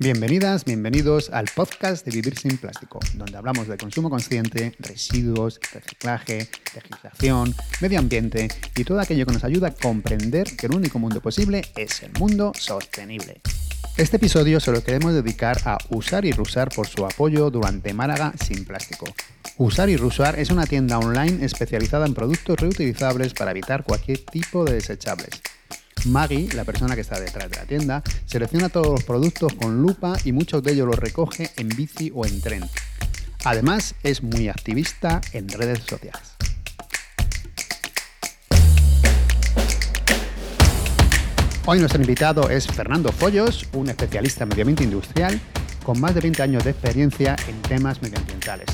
Bienvenidas, bienvenidos al podcast de Vivir sin Plástico, donde hablamos de consumo consciente, residuos, reciclaje, legislación, medio ambiente y todo aquello que nos ayuda a comprender que el único mundo posible es el mundo sostenible. Este episodio se lo queremos dedicar a Usar y Rusar por su apoyo durante Málaga sin plástico. Usar y Rusar es una tienda online especializada en productos reutilizables para evitar cualquier tipo de desechables. Maggie, la persona que está detrás de la tienda, selecciona todos los productos con lupa y muchos de ellos los recoge en bici o en tren. Además, es muy activista en redes sociales. Hoy nuestro invitado es Fernando Follos, un especialista en medio ambiente industrial con más de 20 años de experiencia en temas medioambientales,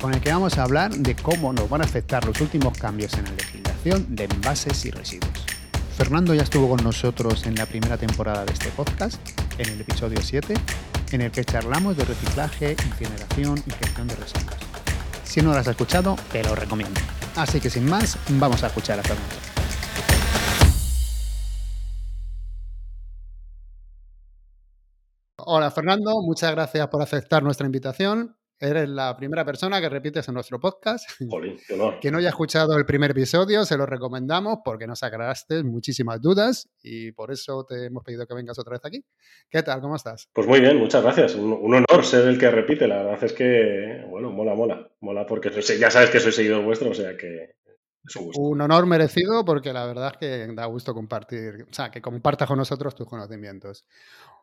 con el que vamos a hablar de cómo nos van a afectar los últimos cambios en la legislación de envases y residuos. Fernando ya estuvo con nosotros en la primera temporada de este podcast, en el episodio 7, en el que charlamos de reciclaje, incineración y gestión de residuos. Si no lo has escuchado, te lo recomiendo. Así que sin más, vamos a escuchar a Fernando. Hola Fernando, muchas gracias por aceptar nuestra invitación. Eres la primera persona que repites en nuestro podcast. Jolín, qué honor. No haya escuchado el primer episodio, se lo recomendamos porque nos aclaraste muchísimas dudas y por eso te hemos pedido que vengas otra vez aquí. ¿Qué tal? ¿Cómo estás? Pues muy bien, muchas gracias. Un, un honor ser el que repite. La verdad es que, bueno, mola, mola. Mola porque ya sabes que soy seguidor vuestro, o sea que es un gusto. Un honor merecido porque la verdad es que da gusto compartir, o sea, que compartas con nosotros tus conocimientos.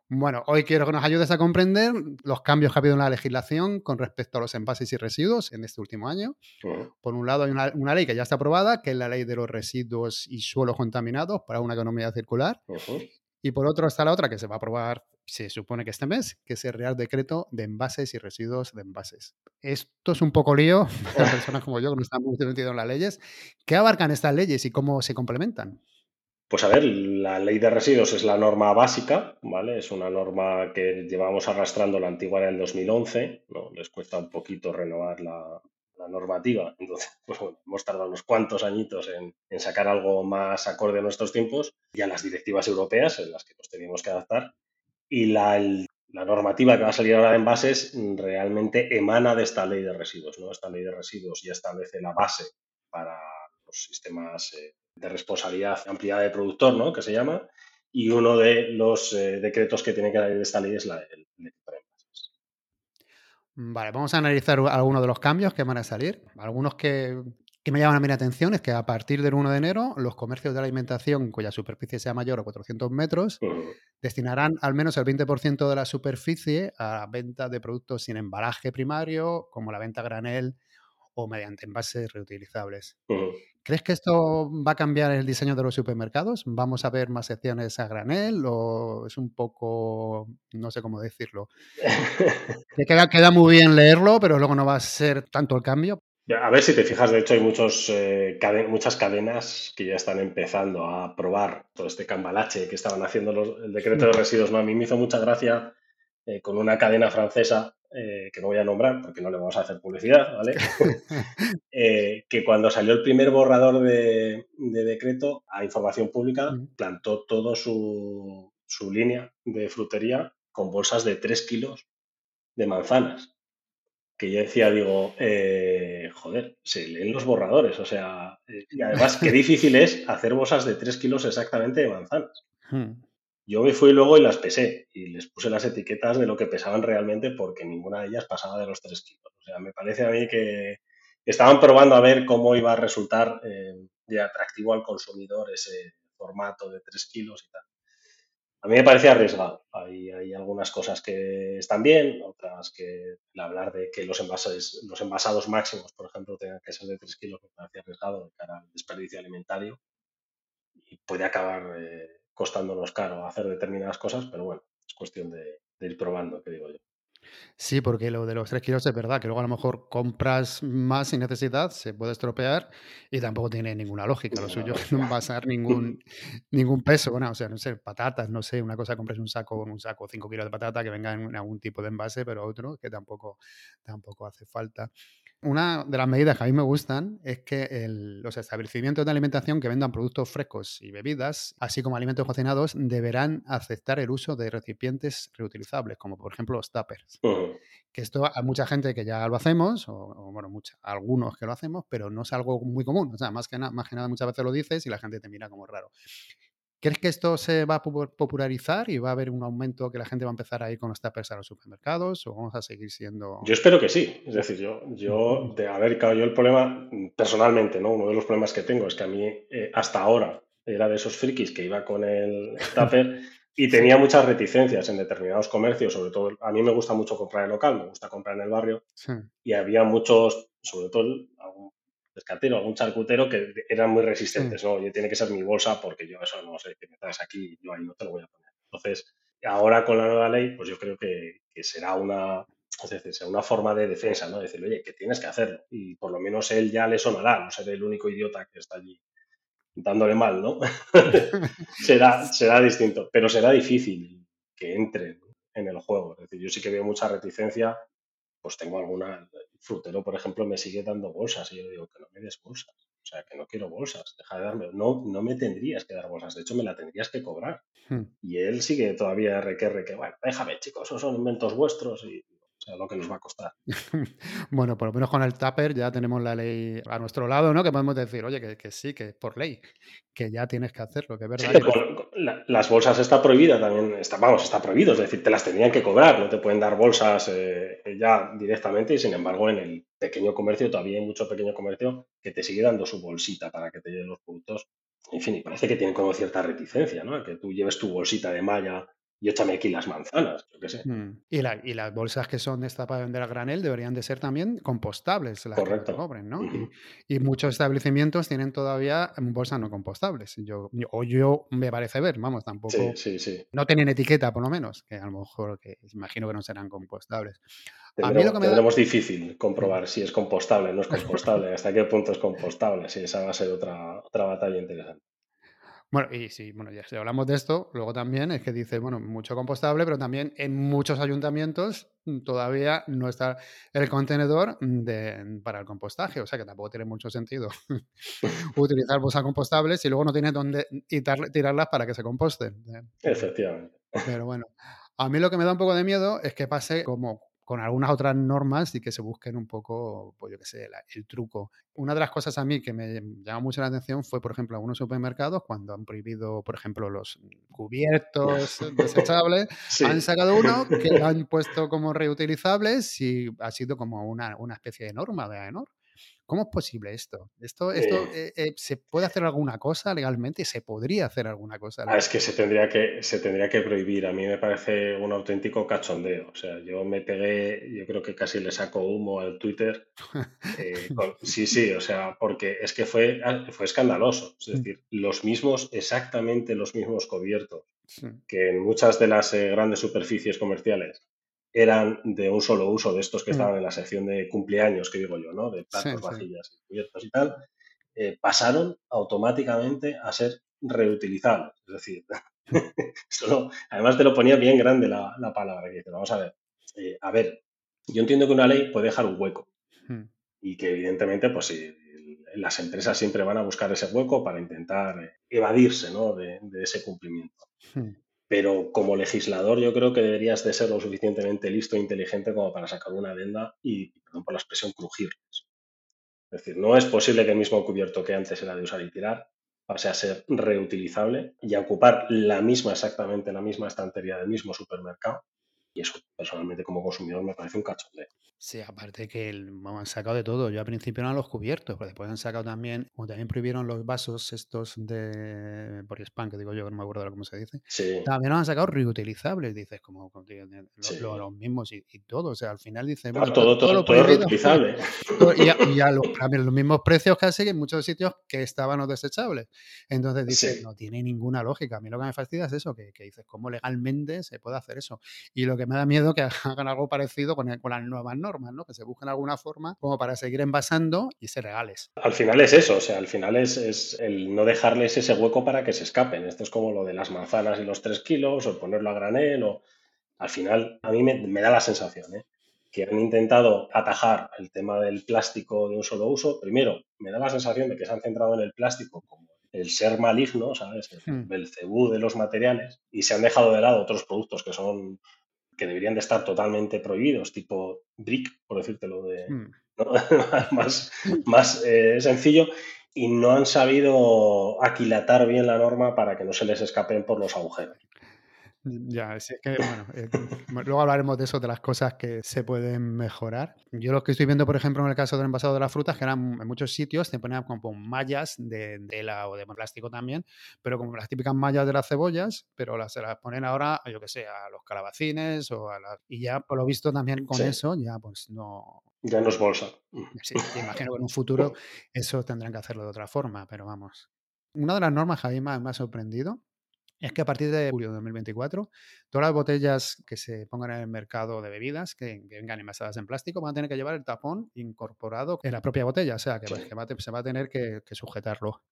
Bueno, hoy quiero que nos ayudes a comprender los cambios que ha habido en la legislación con respecto a los envases y residuos en este último año. Ujú. Por un lado, hay una, una ley que ya está aprobada, que es la ley de los residuos y suelos contaminados para una economía circular. Y por otro está la otra que se va a aprobar, se supone que este mes, que es el Real Decreto de Envases y Residuos de Envases. Esto es un poco lío para personas como yo que no están muy metidos en las leyes. ¿Qué abarcan estas leyes y cómo se complementan? Pues a ver, la ley de residuos es la norma básica, ¿vale? Es una norma que llevamos arrastrando, la antigua era el 2011, ¿no? Les cuesta un poquito renovar la, normativa, entonces, pues bueno, hemos tardado unos cuantos añitos en, sacar algo más acorde a nuestros tiempos y a las directivas europeas en las que nos teníamos que adaptar. Y la, la normativa que va a salir ahora de envases realmente emana de esta ley de residuos, ¿no? Esta ley de residuos ya establece la base para los sistemas eh, de responsabilidad ampliada de productor, ¿no? Que se llama. Y uno de los eh, decretos que tiene que dar de esta ley es la el decreto de. Vale, vamos a analizar algunos de los cambios que van a salir. Algunos que, que me llaman a mi atención es que a partir del 1 de enero, los comercios de alimentación cuya superficie sea mayor a 400 metros destinarán al menos el 20% de la superficie a venta de productos sin embalaje primario, como la venta a granel o mediante envases reutilizables. ¿Crees que esto va a cambiar el diseño de los supermercados? ¿Vamos a ver más secciones a granel o es un poco, no sé cómo decirlo? Que queda, queda muy bien leerlo, pero luego no va a ser tanto el cambio. A ver si te fijas, de hecho hay muchos, eh, muchas cadenas que ya están empezando a probar todo este cambalache que estaban haciendo los- el decreto de residuos. ¿no? A mí me hizo mucha gracia eh, con una cadena francesa, eh, que no voy a nombrar porque no le vamos a hacer publicidad, ¿vale? Eh, que cuando salió el primer borrador de, de decreto a información pública, plantó todo su, su línea de frutería con bolsas de 3 kilos de manzanas que yo decía, digo, eh, joder, se leen los borradores, o sea, y además qué difícil es hacer bolsas de 3 kilos exactamente de manzanas. Hmm. Yo me fui luego y las pesé y les puse las etiquetas de lo que pesaban realmente porque ninguna de ellas pasaba de los 3 kilos. O sea, me parece a mí que estaban probando a ver cómo iba a resultar eh, de atractivo al consumidor ese formato de 3 kilos y tal. A mí me parece arriesgado. Hay, hay algunas cosas que están bien, otras que hablar de que los envases, los envasados máximos, por ejemplo, tengan que ser de 3 kilos, me parece arriesgado de cara al desperdicio alimentario y puede acabar eh, costándonos caro hacer determinadas cosas, pero bueno, es cuestión de, de ir probando, que digo yo. Sí, porque lo de los 3 kilos es verdad, que luego a lo mejor compras más sin necesidad, se puede estropear y tampoco tiene ninguna lógica. Lo suyo es no envasar ningún, ningún peso. Bueno, o sea, no sé, patatas, no sé, una cosa compres un saco, un saco 5 kilos de patata que venga en algún tipo de envase, pero otro que tampoco, tampoco hace falta. Una de las medidas que a mí me gustan es que los establecimientos de alimentación que vendan productos frescos y bebidas, así como alimentos cocinados, deberán aceptar el uso de recipientes reutilizables, como por ejemplo los tuppers. Que esto hay mucha gente que ya lo hacemos, o, bueno, mucha, algunos que lo hacemos, pero no es algo muy común. O sea, más que, más que nada muchas veces lo dices y la gente te mira como raro. ¿Crees que esto se va a popularizar y va a haber un aumento que la gente va a empezar a ir con los tuppers a los supermercados o vamos a seguir siendo...? Yo espero que sí. Es decir, yo, yo de haber caído el problema, personalmente, ¿no? Uno de los problemas que tengo es que a mí eh, hasta ahora era de esos frikis que iba con el tupper y tenía muchas reticencias en determinados comercios, sobre todo, a mí me gusta mucho comprar en local, me gusta comprar en el barrio y había muchos, sobre todo pescatero, algún charcutero que eran muy resistentes, ¿no? Oye, tiene que ser mi bolsa porque yo eso no sé, que me traes aquí, yo ahí no te lo voy a poner. Entonces, ahora con la nueva ley, pues yo creo que, será una, será una forma de defensa, ¿no? Decirle, oye, que tienes que hacerlo. Y por lo menos él ya le sonará, no seré el único idiota que está allí dándole mal, ¿no? será, será distinto, pero será difícil que entre en el juego. Es decir, yo sí que veo mucha reticencia pues tengo alguna, frutero, por ejemplo, me sigue dando bolsas y yo digo que no me des bolsas, o sea, que no quiero bolsas, deja de darme, no, no me tendrías que dar bolsas, de hecho me la tendrías que cobrar. Hmm. Y él sigue todavía requerre que, bueno, déjame chicos, esos son inventos vuestros y sea, lo que nos va a costar. bueno, por lo menos con el Tupper ya tenemos la ley a nuestro lado, ¿no? Que podemos decir, oye, que, sí, que por ley, que ya tienes que hacerlo, que es verdad. las bolsas está prohibida también, está, vamos, está prohibido, es decir, te las tenían que cobrar, no te pueden dar bolsas eh, ya directamente y sin embargo en el pequeño comercio todavía hay mucho pequeño comercio que te sigue dando su bolsita para que te lleven los productos. En fin, y parece que tienen como cierta reticencia, ¿no? Que tú lleves tu bolsita de malla y échame aquí las manzanas, yo qué sé. Mm. Y, las bolsas que son de esta para vender a granel deberían de ser también compostables, las que te cobren, ¿no? y, muchos establecimientos tienen todavía bolsas no compostables. Yo, o yo me parece ver, vamos, tampoco. Sí, sí, sí. No tienen etiqueta, por lo menos, que a lo mejor que imagino que no serán compostables. Tendremos, difícil comprobar si es compostable o no es compostable, hasta qué punto es compostable. Sí, esa va a ser otra, otra batalla interesante. Bueno, y si, bueno, ya si hablamos de esto, luego también es que dice, bueno, mucho compostable, pero también en muchos ayuntamientos mm, todavía no está el contenedor de, para el compostaje, o sea que tampoco tiene mucho sentido utilizar bolsas compostables y luego no tiene dónde tirarlas para que se composten. ¿eh? Efectivamente. Pero bueno, a mí lo que me da un poco de miedo es que pase como con algunas otras normas y que se busquen un poco, pues yo qué sé, el truco. Una de las cosas a mí que me llama mucho la atención fue, por ejemplo, algunos supermercados cuando han prohibido, por ejemplo, los cubiertos desechables, han sacado uno que lo han puesto como reutilizables y ha sido como una, una especie de norma de AENOR. ¿Cómo es posible esto? ¿Esto, esto eh, eh, se puede hacer alguna cosa legalmente? ¿Se podría hacer alguna cosa? Ah, es que se tendría que se tendría que prohibir. A mí me parece un auténtico cachondeo. O sea, yo me pegué, yo creo que casi le saco humo al Twitter. Eh, sí, sí, o sea, porque es que fue, ah, fue escandaloso. Es mm. decir, los mismos, exactamente los mismos cubiertos que en muchas de las grandes superficies comerciales eran de un solo uso, de estos que mm. estaban en la sección de cumpleaños, que digo yo, ¿no? De platos, vajillas, y cubiertos y tal, eh, pasaron automáticamente a ser reutilizables. Es decir, además te lo ponía bien grande la, palabra que dice, vamos a ver, eh, a ver, yo entiendo que una ley puede dejar un hueco hmm. y que evidentemente, pues las empresas siempre van a buscar ese hueco para intentar eh, evadirse ¿no? de, ese cumplimiento. Hmm pero como legislador yo creo que deberías de ser lo suficientemente listo e inteligente como para sacar una adenda y, perdón por la expresión, crujirles. Es decir, no es posible que el mismo cubierto que antes era de usar y tirar pase a ser reutilizable y a ocupar la misma, exactamente la misma estantería del mismo supermercado. Y eso, personalmente, como consumidor, me parece un cachondeo. Sí, aparte que han sacado de todo. Yo al principio eran los cubiertos, pero después han sacado también, como también prohibieron los vasos estos de por spam, que digo yo, no me acuerdo de cómo se dice. También los han sacado reutilizables, dices, como, los, mismos y, todo. O sea, al final dice bueno, todo, todo, todo, reutilizable. y a, los, los, mismos precios casi en muchos sitios que estaban los desechables. Entonces dices, no tiene ninguna lógica. A mí lo que me fastidia es eso, que, que, dices, ¿cómo legalmente se puede hacer eso? Y lo que me da miedo es que hagan algo parecido con, con las nuevas normas ¿no? Que se busquen alguna forma como para seguir envasando y ser legales. Al final es eso, o sea, al final es, el no dejarles ese hueco para que se escapen. Esto es como lo de las manzanas y los tres kilos, o ponerlo a granel, o al final a mí me, da la sensación, ¿eh? que han intentado atajar el tema del plástico de un solo uso. Primero, me da la sensación de que se han centrado en el plástico como el ser maligno, ¿sabes? El hmm. belcebú de los materiales y se han dejado de lado otros productos que son que deberían de estar totalmente prohibidos, tipo brick, por decírtelo de hmm. más, más eh, sencillo, y no han sabido aquilatar bien la norma para que no se les escapen por los agujeros. Ya, es que, bueno, eh, luego hablaremos de eso, de las cosas que se pueden mejorar. Yo lo que estoy viendo, por ejemplo, en el caso del envasado de las frutas, que eran en muchos sitios te ponían como mallas de tela o de plástico también, pero como las típicas mallas de las cebollas, pero las, se las ponen ahora, yo que sé, a los calabacines o a las... Y ya, por lo visto, también con eso, ya pues no... Ya no es bolsa. Sí, imagino que en un futuro eso tendrán que hacerlo de otra forma, pero vamos. Una de las normas que a mí me ha sorprendido es que a partir de julio de 2024, todas las botellas que se pongan en el mercado de bebidas, que, vengan envasadas en plástico, van a tener que llevar el tapón incorporado en la propia botella, o sea, que, se va a tener que, sujetarlo.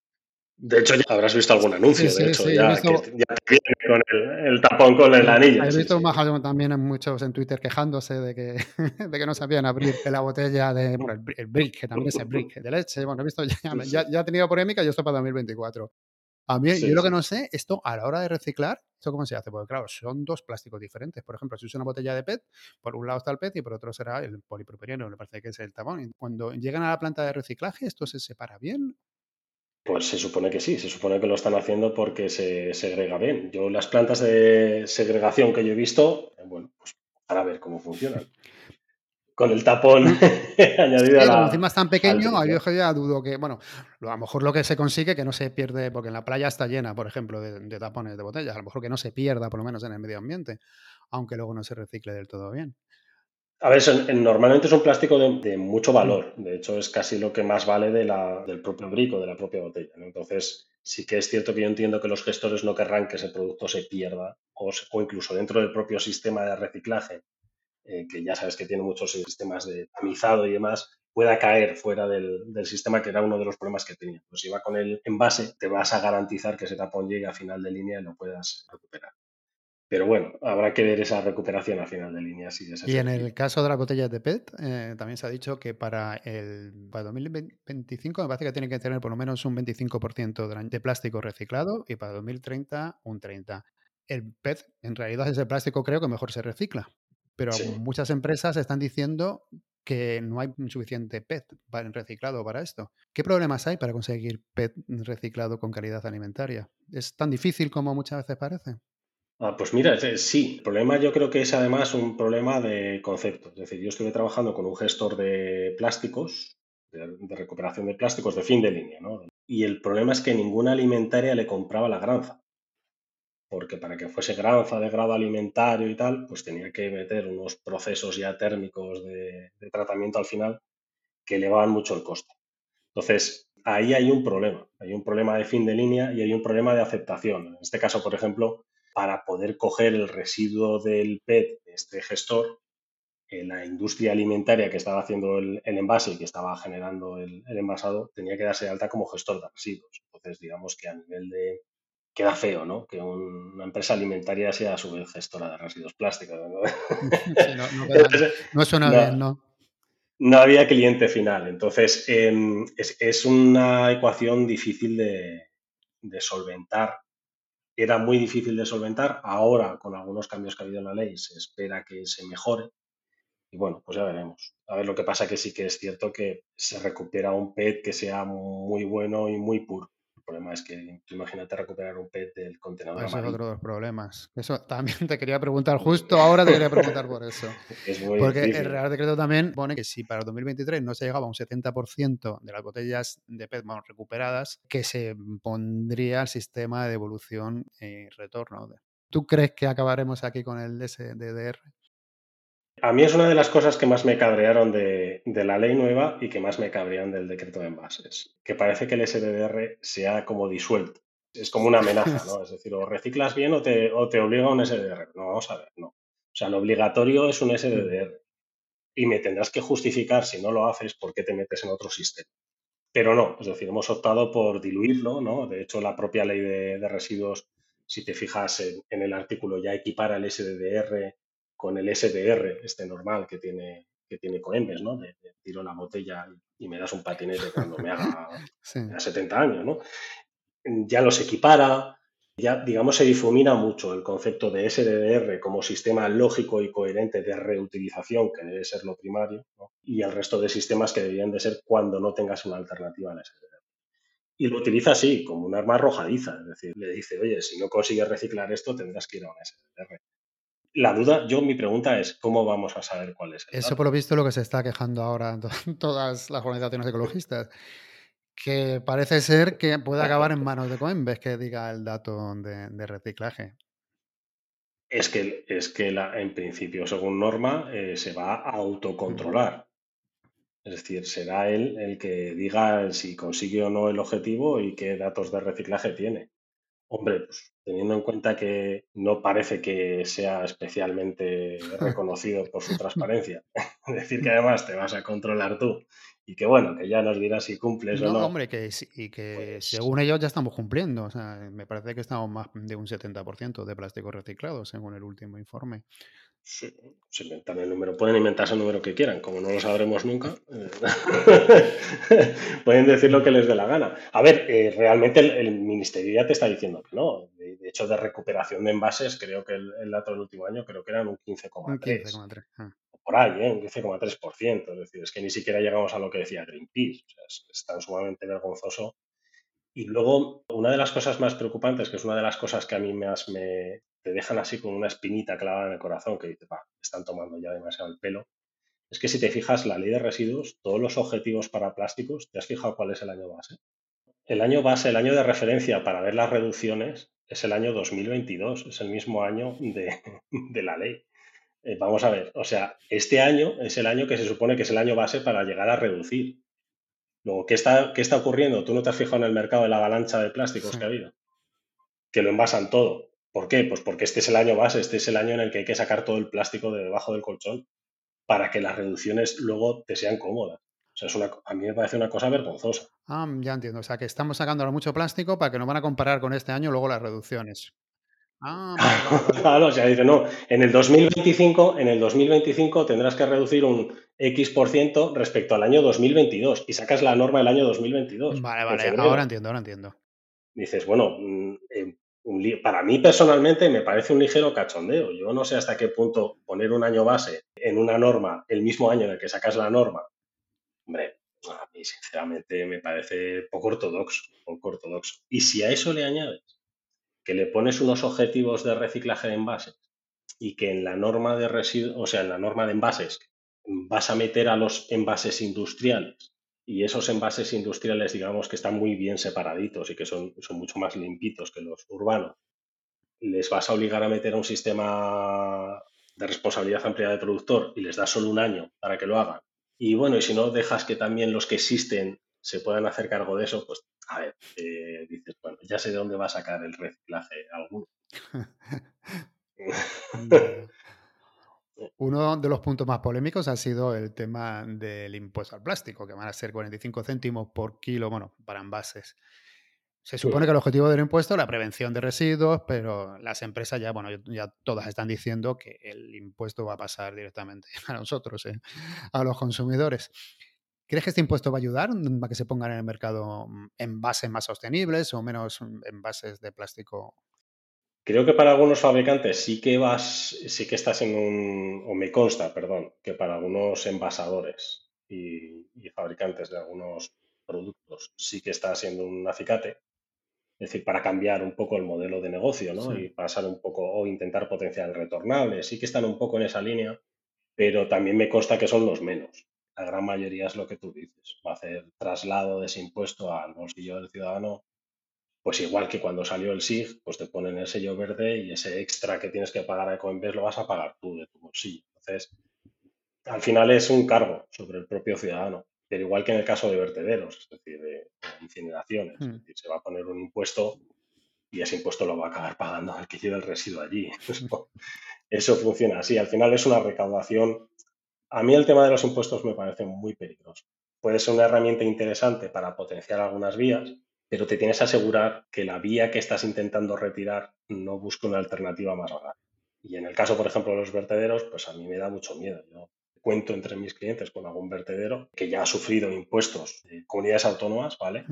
De hecho, ya habrás visto algún anuncio, de hecho, ya, que, ya te viene con el, tapón con el anillo. He visto más también en muchos en Twitter quejándose de que, de que no sabían abrir la botella de, bueno, el, brick, que también es el brick de leche. Bueno, he visto, ya, ya, ya ha tenido polémica y esto para 2024. A mí, yo lo que no sé, esto a la hora de reciclar, ¿esto cómo se hace? Porque claro, son dos plásticos diferentes. Por ejemplo, si usa una botella de PET, por un lado está el PET y por otro será el polipropileno, me parece que es el tabón. Cuando llegan a la planta de reciclaje, ¿esto se separa bien? Pues se supone que sí, se supone que lo están haciendo porque se segrega bien. Yo las plantas de segregación que yo he visto, eh, bueno, pues para ver cómo funcionan con el tapón añadido a la, encima es tan pequeño, yo ya dudo que, bueno, a lo mejor lo que se consigue que no se pierde, porque en la playa está llena, por ejemplo, de, tapones de botellas, a lo mejor que no se pierda, por lo menos en el medio ambiente, aunque luego no se recicle del todo bien. A ver, normalmente es un plástico de, mucho valor, de hecho es casi lo que más vale de la, del propio brico, de la propia botella. Entonces, sí que es cierto que yo entiendo que los gestores no querrán que ese producto se pierda o incluso dentro del propio sistema de reciclaje eh, que ya sabes que tiene muchos sistemas de tamizado y demás, pueda caer fuera del, sistema, que era uno de los problemas que tenía. Pues si va con el envase, te vas a garantizar que ese tapón llegue a final de línea y lo puedas recuperar. Pero bueno, habrá que ver esa recuperación a final de línea. Si y en el caso de las botellas de PET, eh, también se ha dicho que para el para 2025 me parece que tiene que tener por lo menos un 25% de plástico reciclado y para 2030 un 30%. El PET en realidad es el plástico creo que mejor se recicla, pero muchas empresas están diciendo que no hay suficiente PET reciclado para esto. ¿Qué problemas hay para conseguir PET reciclado con calidad alimentaria? ¿Es tan difícil como muchas veces parece? Ah, pues mira, sí, el problema yo creo que es además un problema de concepto. Es decir, yo estuve trabajando con un gestor de plásticos, de, de recuperación de plásticos de fin de línea, ¿no? Y el problema es que ninguna alimentaria le compraba la granza porque para que fuese granza de grado alimentario y tal, pues tenía que meter unos procesos ya térmicos de, tratamiento al final que elevaban mucho el coste. Entonces, ahí hay un problema, hay un problema de fin de línea y hay un problema de aceptación. En este caso, por ejemplo, para poder coger el residuo del PET de este gestor, eh, la industria alimentaria que estaba haciendo el, envase y que estaba generando el, el, envasado tenía que darse de alta como gestor de residuos. Entonces, digamos que a nivel de, queda feo, ¿no? Que una empresa alimentaria sea a su vez gestora de residuos plásticos. No, no, suena bien, ¿no? No había cliente final. Entonces, em, es, una ecuación difícil de, solventar. Era muy difícil de solventar. Ahora, con algunos cambios que ha habido en la ley, se espera que se mejore. Y bueno, pues ya veremos. A ver, lo que pasa que sí que es cierto que se recupera un PET que sea muy bueno y muy puro. El problema es que imagínate recuperar un PET del contenedor. Ese es otro de los problemas. Eso también te quería preguntar, justo ahora te quería preguntar por eso. Porque el Real Decreto también pone que si para el 2023 no se llegaba a un 70% de las botellas de PET recuperadas, que se pondría el sistema de devolución y retorno. ¿Tú crees que acabaremos aquí con el SDDR? A mí es una de las cosas que más me cabrearon de, la ley nueva y que más me cabrean del decreto de envases, que parece que el SDR sea como disuelto. Es como una amenaza, ¿no? Es decir, o reciclas bien o te, o te obliga a un SDR. No, vamos a ver, no. O sea, lo obligatorio es un SDR. Y me tendrás que justificar si no lo haces por qué te metes en otro sistema. Pero no, es decir, hemos optado por diluirlo, ¿no? De hecho, la propia ley de, residuos, si te fijas en, en, el artículo, ya equipara el SDR con el SDR, este normal que tiene que tiene Coembes, ¿no? De, tiro la botella y me das un patinete cuando me haga 70 años, ¿no? Ya los equipara, ya, digamos, se difumina mucho el concepto de SDR como sistema lógico y coherente de reutilización, que debe ser lo primario, y el resto de sistemas que deberían de ser cuando no tengas una alternativa al SDR. Y lo utiliza así, como un arma arrojadiza, es decir, le dice, oye, si no consigues reciclar esto, tendrás que ir a un SDR. La duda, yo mi pregunta es, ¿cómo vamos a saber cuál es? El Eso por lo visto lo que se está quejando ahora todas las organizaciones ecologistas que parece ser que puede acabar en manos de Coinbase que diga el dato de, reciclaje. Es que, es que la, en principio, según norma, eh, se va a autocontrolar. Es decir, será él el que diga si consigue o no el objetivo y qué datos de reciclaje tiene. Hombre, pues teniendo en cuenta que no parece que sea especialmente reconocido por su transparencia, decir que además te vas a controlar tú y que bueno, que ya nos dirás si cumples o no. hombre, que, y que pues según ellos ya estamos cumpliendo. O sea, me parece que estamos más de un 70% de plástico reciclado, según el último informe. Sí, se inventan el número, pueden inventarse el número que quieran, como no lo sabremos nunca, eh, pueden decir lo que les dé la gana. A ver, eh, realmente el, ministerio ya te está diciendo que no. De, hecho, de recuperación de envases, creo que el, dato del último año creo que eran un 15,3. Ah. Por ahí, ¿eh? un 15,3%. Es decir, es que ni siquiera llegamos a lo que decía Greenpeace. O sea, es, es tan sumamente vergonzoso y luego, una de las cosas más preocupantes, que es una de las cosas que a mí más me te dejan así con una espinita clavada en el corazón, que dice, están tomando ya demasiado el pelo, es que si te fijas, la ley de residuos, todos los objetivos para plásticos, ¿te has fijado cuál es el año base? El año base, el año de referencia para ver las reducciones, es el año 2022, es el mismo año de, la ley. Eh, vamos a ver, o sea, este año es el año que se supone que es el año base para llegar a reducir. Luego, ¿qué está, ¿qué está ocurriendo? Tú no te has fijado en el mercado de la avalancha de plásticos que ha habido. Que lo envasan todo. ¿Por qué? Pues porque este es el año base, este es el año en el que hay que sacar todo el plástico de debajo del colchón para que las reducciones luego te sean cómodas. O sea, es una, a mí me parece una cosa vergonzosa. Ah, ya entiendo. O sea, que estamos sacando ahora mucho plástico para que nos van a comparar con este año luego las reducciones. Ah, claro, o sea, dice, no, en el 2025, en el 2025 tendrás que reducir un X por ciento respecto al año 2022 y sacas la norma del año 2022. Vale, vale, ahora entiendo, ahora entiendo. Dices, bueno, para mí personalmente me parece un ligero cachondeo. Yo no sé hasta qué punto poner un año base en una norma el mismo año en el que sacas la norma, hombre, a mí sinceramente me parece poco ortodoxo, poco ortodoxo. Y si a eso le añades que le pones unos objetivos de reciclaje de envases y que en la norma de residuos, o sea, en la norma de envases vas a meter a los envases industriales y esos envases industriales, digamos, que están muy bien separaditos y que son, son mucho más limpitos que los urbanos, les vas a obligar a meter un sistema de responsabilidad amplia de productor y les das solo un año para que lo hagan. Y bueno, y si no dejas que también los que existen se puedan hacer cargo de eso, pues a ver, eh, dices, bueno, ya sé de dónde va a sacar el reciclaje alguno. Uno de los puntos más polémicos ha sido el tema del impuesto al plástico, que van a ser 45 céntimos por kilo, bueno, para envases. Se supone que el objetivo del impuesto es la prevención de residuos, pero las empresas ya, bueno, ya todas están diciendo que el impuesto va a pasar directamente a nosotros, ¿eh? a los consumidores. ¿Crees que este impuesto va a ayudar a que se pongan en el mercado mm, envases más sostenibles o menos mm, envases de plástico? Creo que para algunos fabricantes sí que vas, sí que estás en un, o me consta, perdón, que para algunos envasadores y, fabricantes de algunos productos sí que está siendo un acicate. Es decir, para cambiar un poco el modelo de negocio, ¿no? Y pasar un poco, o intentar potenciar el retornable. Sí que están un poco en esa línea, pero también me consta que son los menos la gran mayoría es lo que tú dices. Va a hacer traslado de ese impuesto al bolsillo del ciudadano, pues igual que cuando salió el SIG, pues te ponen el sello verde y ese extra que tienes que pagar a Coinbase lo vas a pagar tú de tu bolsillo. Entonces, al final es un cargo sobre el propio ciudadano, pero igual que en el caso de vertederos, es decir, de, incineraciones. Es hmm. decir, se va a poner un impuesto y ese impuesto lo va a acabar pagando el que lleva el residuo allí. Eso funciona así. Al final es una recaudación a mí el tema de los impuestos me parece muy peligroso. Puede ser una herramienta interesante para potenciar algunas vías, pero te tienes que asegurar que la vía que estás intentando retirar no busque una alternativa más barata. Y en el caso, por ejemplo, de los vertederos, pues a mí me da mucho miedo. Yo cuento entre mis clientes con algún vertedero que ya ha sufrido impuestos de comunidades autónomas, ¿vale?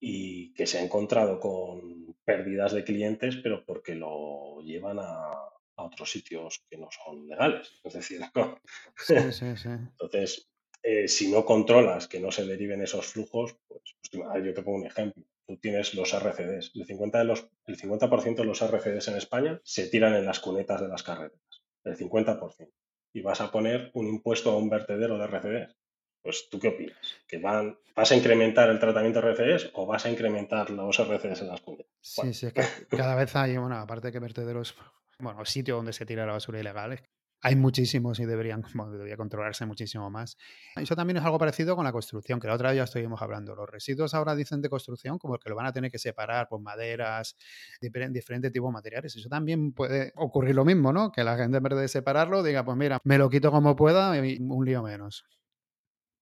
Y que se ha encontrado con pérdidas de clientes, pero porque lo llevan a, otros sitios que no son legales. Es decir, entonces, eh, si no controlas que no se deriven esos flujos, pues, pues yo te pongo un ejemplo. Tú tienes los RCDs. El 50%, de los, el 50 de los RCDs en España se tiran en las cunetas de las carreteras. El 50%. Y vas a poner un impuesto a un vertedero de RCDs. Pues, ¿tú qué opinas? ¿Que van, vas a incrementar el tratamiento de RCDs o vas a incrementar los RCDs en las cunetas? Sí, sí, es que cada vez hay, bueno, aparte de que vertederos bueno, sitio donde se tira la basura ilegal. Hay muchísimos y deberían, debería controlarse muchísimo más. Eso también es algo parecido con la construcción, que la otra vez ya estuvimos hablando. Los residuos ahora dicen de construcción como que lo van a tener que separar por maderas, diferentes tipos de materiales. Eso también puede ocurrir lo mismo, ¿no? Que la gente en vez de separarlo diga, pues mira, me lo quito como pueda y un lío menos.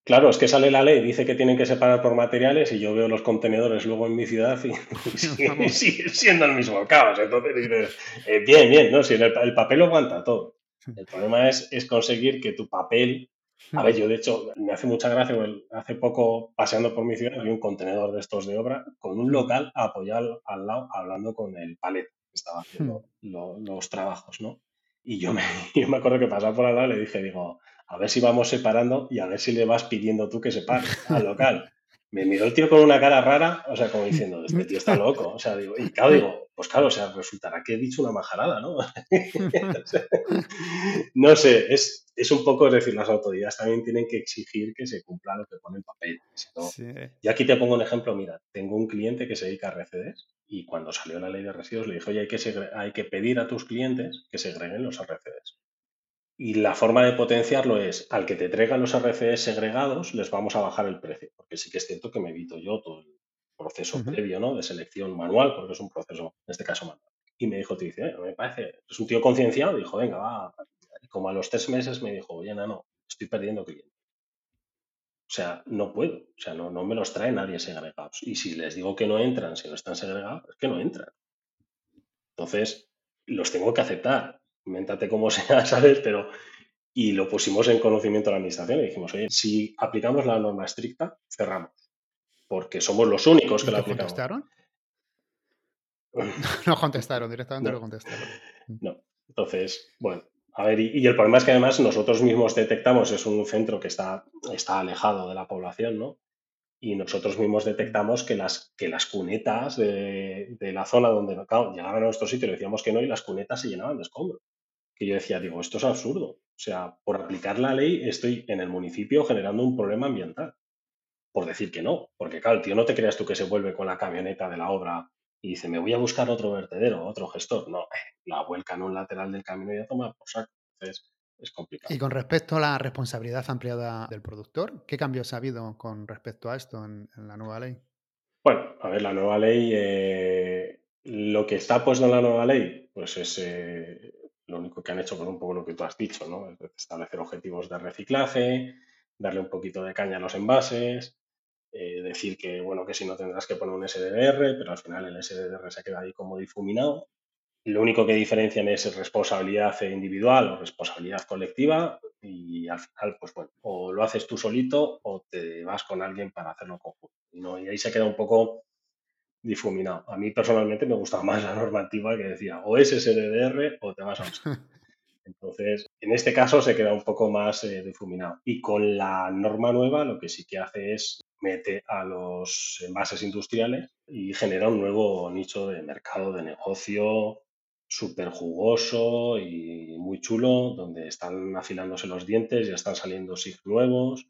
Claro, es que sale la ley, dice que tienen que separar por materiales y yo veo los contenedores luego en mi ciudad y, sigue, siendo el mismo caos. Entonces dices, eh, bien, bien, ¿no? Si el, papel aguanta todo. El problema es, es conseguir que tu papel... A ver, yo de hecho me hace mucha gracia, hace poco paseando por mi ciudad había un contenedor de estos de obra con un local apoyado al lado hablando con el palet que estaba haciendo los trabajos, ¿no? Y yo me, yo me acuerdo que pasaba por al lado y le dije, digo, a ver si vamos separando y a ver si le vas pidiendo tú que separe al local. Me miró el tío con una cara rara, o sea, como diciendo, este tío está loco. O sea, digo, y claro, digo, pues claro, o sea, resultará que he dicho una majarada, ¿no? no sé, es, es un poco, es decir, las autoridades también tienen que exigir que se cumpla lo que pone el papel. Y aquí te pongo un ejemplo, mira, tengo un cliente que se dedica a RCDs y cuando salió la ley de residuos le dije, oye, hay que, hay que pedir a tus clientes que segreguen los RCDs. Y la forma de potenciarlo es, al que te traigan los RCDs segregados, les vamos a bajar el precio, porque sí que es cierto que me evito yo todo el proceso previo ¿no? de selección manual, porque es un proceso, en este caso manual. Y me dijo, te dice, me parece, es un tío concienciado, dijo, venga, va. Y como a los tres meses me dijo, oye, no, no, estoy perdiendo clientes. O sea, no puedo, o sea, no, no me los trae nadie segregados. Y si les digo que no entran, si no están segregados, es que no entran. Entonces, los tengo que aceptar invéntate cómo sea, ¿sabes? Pero, y lo pusimos en conocimiento de la administración y dijimos, oye, si aplicamos la norma estricta, cerramos, porque somos los únicos que la aplicamos. ¿Contestaron? no contestaron, directamente no. lo contestaron. No, entonces, bueno, a ver, y, el problema es que además nosotros mismos detectamos, es un centro que está, está alejado de la población, ¿no? y nosotros mismos detectamos que las, que las cunetas de, la zona donde llegaban a nuestro sitio le decíamos que no y las cunetas se llenaban de escombros. Que yo decía, digo, esto es absurdo. O sea, por aplicar la ley estoy en el municipio generando un problema ambiental. Por decir que no. Porque claro, tío, no te creas tú que se vuelve con la camioneta de la obra y dice, me voy a buscar otro vertedero, otro gestor. No, la vuelca en un lateral del camino y a tomar por saco. Entonces, es complicado. Y con respecto a la responsabilidad ampliada del productor, ¿qué cambios ha habido con respecto a esto en, la nueva ley? Bueno, a ver, la nueva ley, eh, lo que está puesto en la nueva ley, pues es eh, lo único que han hecho, con un poco lo que tú has dicho, ¿no? establecer objetivos de reciclaje, darle un poquito de caña a los envases, eh, decir que, bueno, que si no tendrás que poner un SDR, pero al final el SDR se queda ahí como difuminado lo único que diferencian es responsabilidad individual o responsabilidad colectiva y al final, pues bueno, o lo haces tú solito o te vas con alguien para hacerlo conjunto. Y, ahí se queda un poco difuminado. A mí personalmente me gustaba más la normativa que decía o es SDR o te vas a un Entonces, en este caso se queda un poco más eh, difuminado. Y con la norma nueva lo que sí que hace es mete a los envases industriales y genera un nuevo nicho de mercado, de negocio, súper jugoso y muy chulo, donde están afilándose los dientes, ya están saliendo SIG nuevos,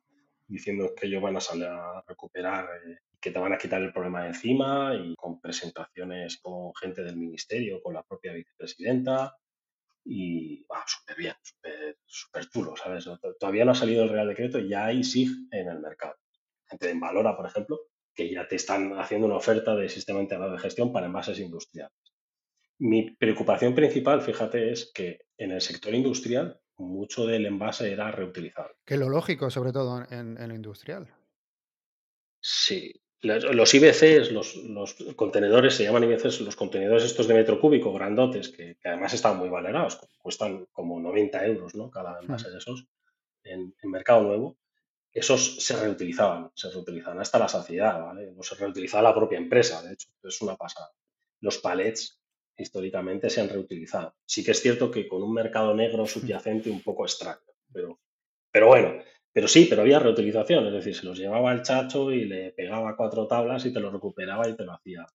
diciendo que ellos van a salir a recuperar, eh, que te van a quitar el problema de encima y con presentaciones con gente del ministerio, con la propia vicepresidenta y va, súper bien, súper chulo, ¿sabes? Todavía no ha salido el Real Decreto y ya hay SIG en el mercado. Gente de Valora, por ejemplo, que ya te están haciendo una oferta de sistema integrado de gestión para envases industriales. Mi preocupación principal, fíjate, es que en el sector industrial mucho del envase era reutilizable. Que lo lógico, sobre todo en, lo industrial. Sí. Los IBCs, los, contenedores, se llaman IBCs, los contenedores estos de metro cúbico, grandotes, que, además están muy valorados, cuestan como 90 euros ¿no? cada envase de esos. en, mercado nuevo, esos se reutilizaban, se reutilizaban hasta la saciedad, ¿vale? O se reutilizaba la propia empresa, de hecho, es una pasada. Los palets históricamente se han reutilizado. Sí que es cierto que con un mercado negro subyacente un poco extraño, pero, pero bueno, pero sí, pero había reutilización, es decir, se los llevaba el chacho y le pegaba cuatro tablas y te lo recuperaba y te lo hacía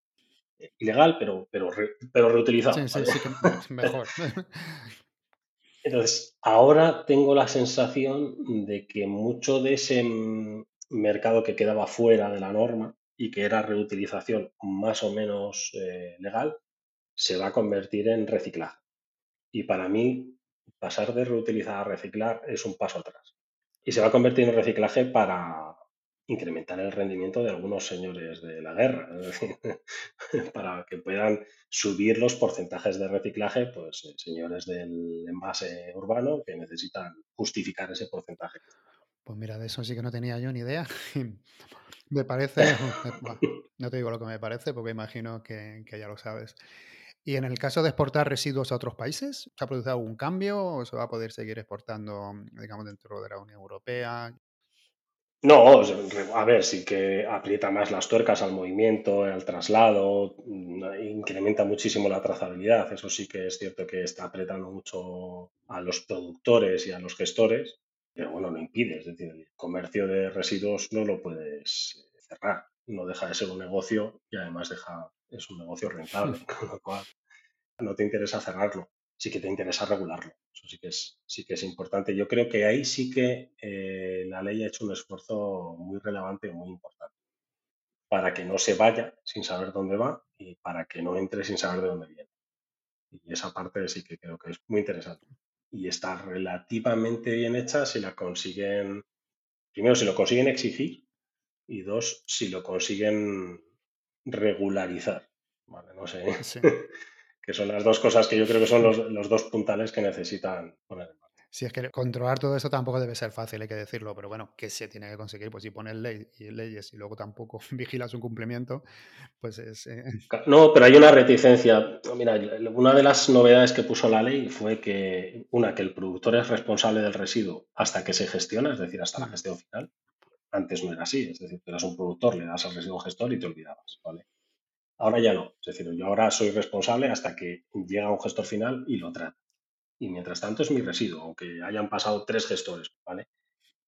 eh, ilegal, pero, pero, pero reutilizado. Sí, sí, sí, mejor. Entonces, ahora tengo la sensación de que mucho de ese mercado que quedaba fuera de la norma y que era reutilización más o menos eh, legal, se va a convertir en reciclaje. Y para mí, pasar de reutilizar a reciclar es un paso atrás. Y se va a convertir en reciclaje para incrementar el rendimiento de algunos señores de la guerra, para que puedan subir los porcentajes de reciclaje, pues eh, señores del envase urbano que necesitan justificar ese porcentaje. Pues mira, de eso sí que no tenía yo ni idea. me parece, no te digo lo que me parece porque imagino que, que ya lo sabes. Y en el caso de exportar residuos a otros países, ¿se ha producido algún cambio o se va a poder seguir exportando, digamos, dentro de la Unión Europea? No, a ver, sí que aprieta más las tuercas al movimiento, al traslado, mm, incrementa muchísimo la trazabilidad. Eso sí que es cierto que está apretando mucho a los productores y a los gestores, pero bueno, no impide. Es decir, el comercio de residuos no lo puedes cerrar. No deja de ser un negocio y además deja es un negocio rentable, con lo cual no te interesa cerrarlo, sí que te interesa regularlo. Eso sí que es, sí que es importante. Yo creo que ahí sí que eh, la ley ha hecho un esfuerzo muy relevante y muy importante para que no se vaya sin saber dónde va y para que no entre sin saber de dónde viene. Y esa parte sí que creo que es muy interesante. Y está relativamente bien hecha si la consiguen, primero, si lo consiguen exigir y dos, si lo consiguen regularizar. Vale, no sé. que son las dos cosas que yo creo que son los, dos puntales que necesitan poner en marcha. Sí, es que controlar todo eso tampoco debe ser fácil, hay que decirlo, pero bueno, ¿qué se tiene que conseguir? Pues si pones ley y leyes y luego tampoco vigilas su cumplimiento, pues es... Eh, no, pero hay una reticencia. Mira, una de las novedades que puso la ley fue que, una, que el productor es responsable del residuo hasta que se gestiona, es decir, hasta la gestión final. Antes no era así, es decir, tú eras un productor, le das al residuo gestor y te olvidabas, ¿vale? Ahora ya no, es decir, yo ahora soy responsable hasta que llega un gestor final y lo trata. Y mientras tanto es mi residuo, aunque hayan pasado tres gestores, ¿vale?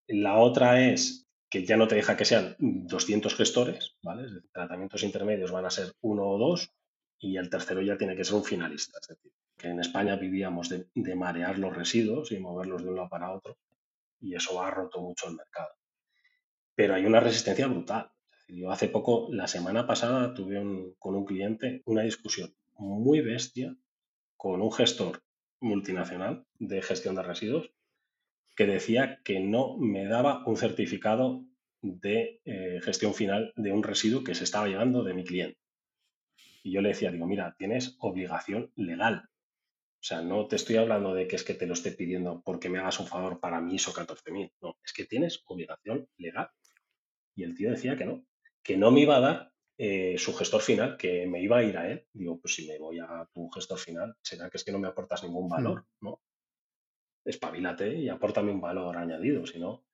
La otra es que ya no te deja que sean 200 gestores, ¿vale? Es decir, tratamientos intermedios van a ser uno o dos y el tercero ya tiene que ser un finalista. Es decir, que en España vivíamos de, de marear los residuos y moverlos de un lado para otro y eso ha roto mucho el mercado pero hay una resistencia brutal. Yo hace poco, la semana pasada, tuve con un cliente una discusión muy bestia con un gestor multinacional de gestión de residuos que decía que no me daba un certificado de eh, gestión final de un residuo que se estaba llevando de mi cliente. Y yo le decía, digo, mira, tienes obligación legal. O sea, no te estoy hablando de que es que te lo esté pidiendo porque me hagas un favor para mí ISO 14000. No, es que tienes obligación legal. Y el tío decía que no, que no me iba a dar eh, su gestor final, que me iba a ir a él. Digo, pues si me voy a tu gestor final, será que es que no me aportas ningún valor, ¿no? Espabilate y apórtame un valor añadido, si no.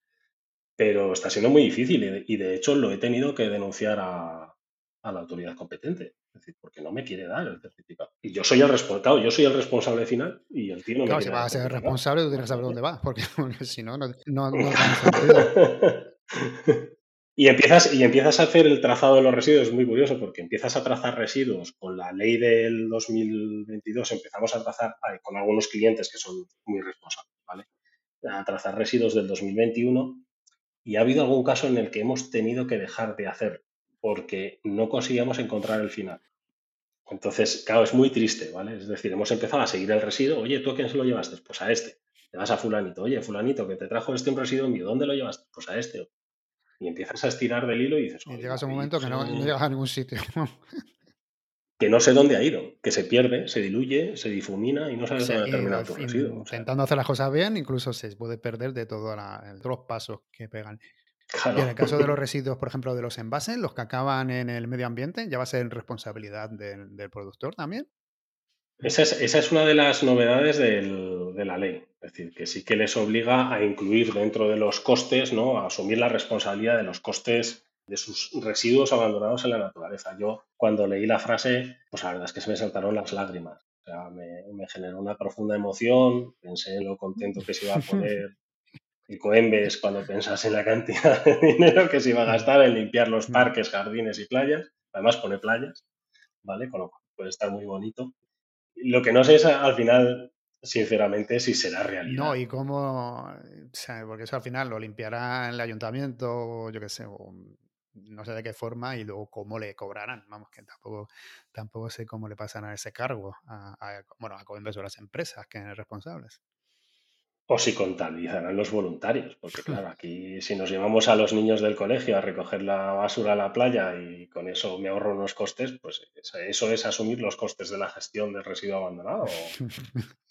Pero está siendo muy difícil y de, hecho lo he tenido que denunciar a, la autoridad competente. Es decir, porque no me quiere dar el certificado. Y yo soy el responsable, yo soy el responsable final y el tío no me quiere si vas a ser responsable, tú tienes que saber dónde va, porque, si no, no, no, no Y empiezas, y empiezas a hacer el trazado de los residuos, es muy curioso porque empiezas a trazar residuos con la ley del 2022, empezamos a trazar con algunos clientes que son muy responsables, ¿vale? A trazar residuos del 2021 y ha habido algún caso en el que hemos tenido que dejar de hacer porque no conseguíamos encontrar el final. Entonces, claro, es muy triste, ¿vale? Es decir, hemos empezado a seguir el residuo, oye, ¿tú a quién se lo llevaste? Pues a este. Le vas a fulanito, oye, fulanito, que te trajo este un residuo mío, ¿dónde lo llevaste? Pues a este y empiezas a estirar del hilo y dices... Y llegas a un momento que no, llegas a ningún sitio. que no sé dónde ha ido, que se pierde, se diluye, se difumina y no sabes dónde termina tu residuo. Intentando hacer las cosas bien, incluso se puede perder de, todos los pasos que pegan. Y en el caso de los residuos, por ejemplo, de los envases, los que acaban en el medio ambiente, ¿ya va a ser responsabilidad del productor también? Esa es, una de las novedades de la ley. Es decir, que sí que les obliga a incluir dentro de los costes, ¿no? A asumir la responsabilidad de los costes de sus residuos abandonados en la naturaleza. Yo, cuando leí la frase, pues la verdad es que se me saltaron las lágrimas. O sea, me, me generó una profunda emoción, pensé en lo contento que se iba a poner el Coembes cuando pensase en la cantidad de dinero que se iba a gastar en limpiar los mm. parques, jardines y playas. Además pone playas, ¿vale? Con lo cual puede estar muy bonito. Lo que no sé es al final, sinceramente, si será realidad. No, y cómo, porque eso al final lo limpiará el ayuntamiento, yo qué sé, no sé de qué forma y luego cómo le cobrarán. Vamos, que tampoco, tampoco sé cómo le pasan a ese cargo, a, bueno, a o las empresas que son responsables. O si contabilizarán los voluntarios, porque claro, aquí si nos llevamos a los niños del colegio a recoger la basura a la playa y con eso me ahorro unos costes, pues eso es asumir los costes de la gestión del residuo abandonado.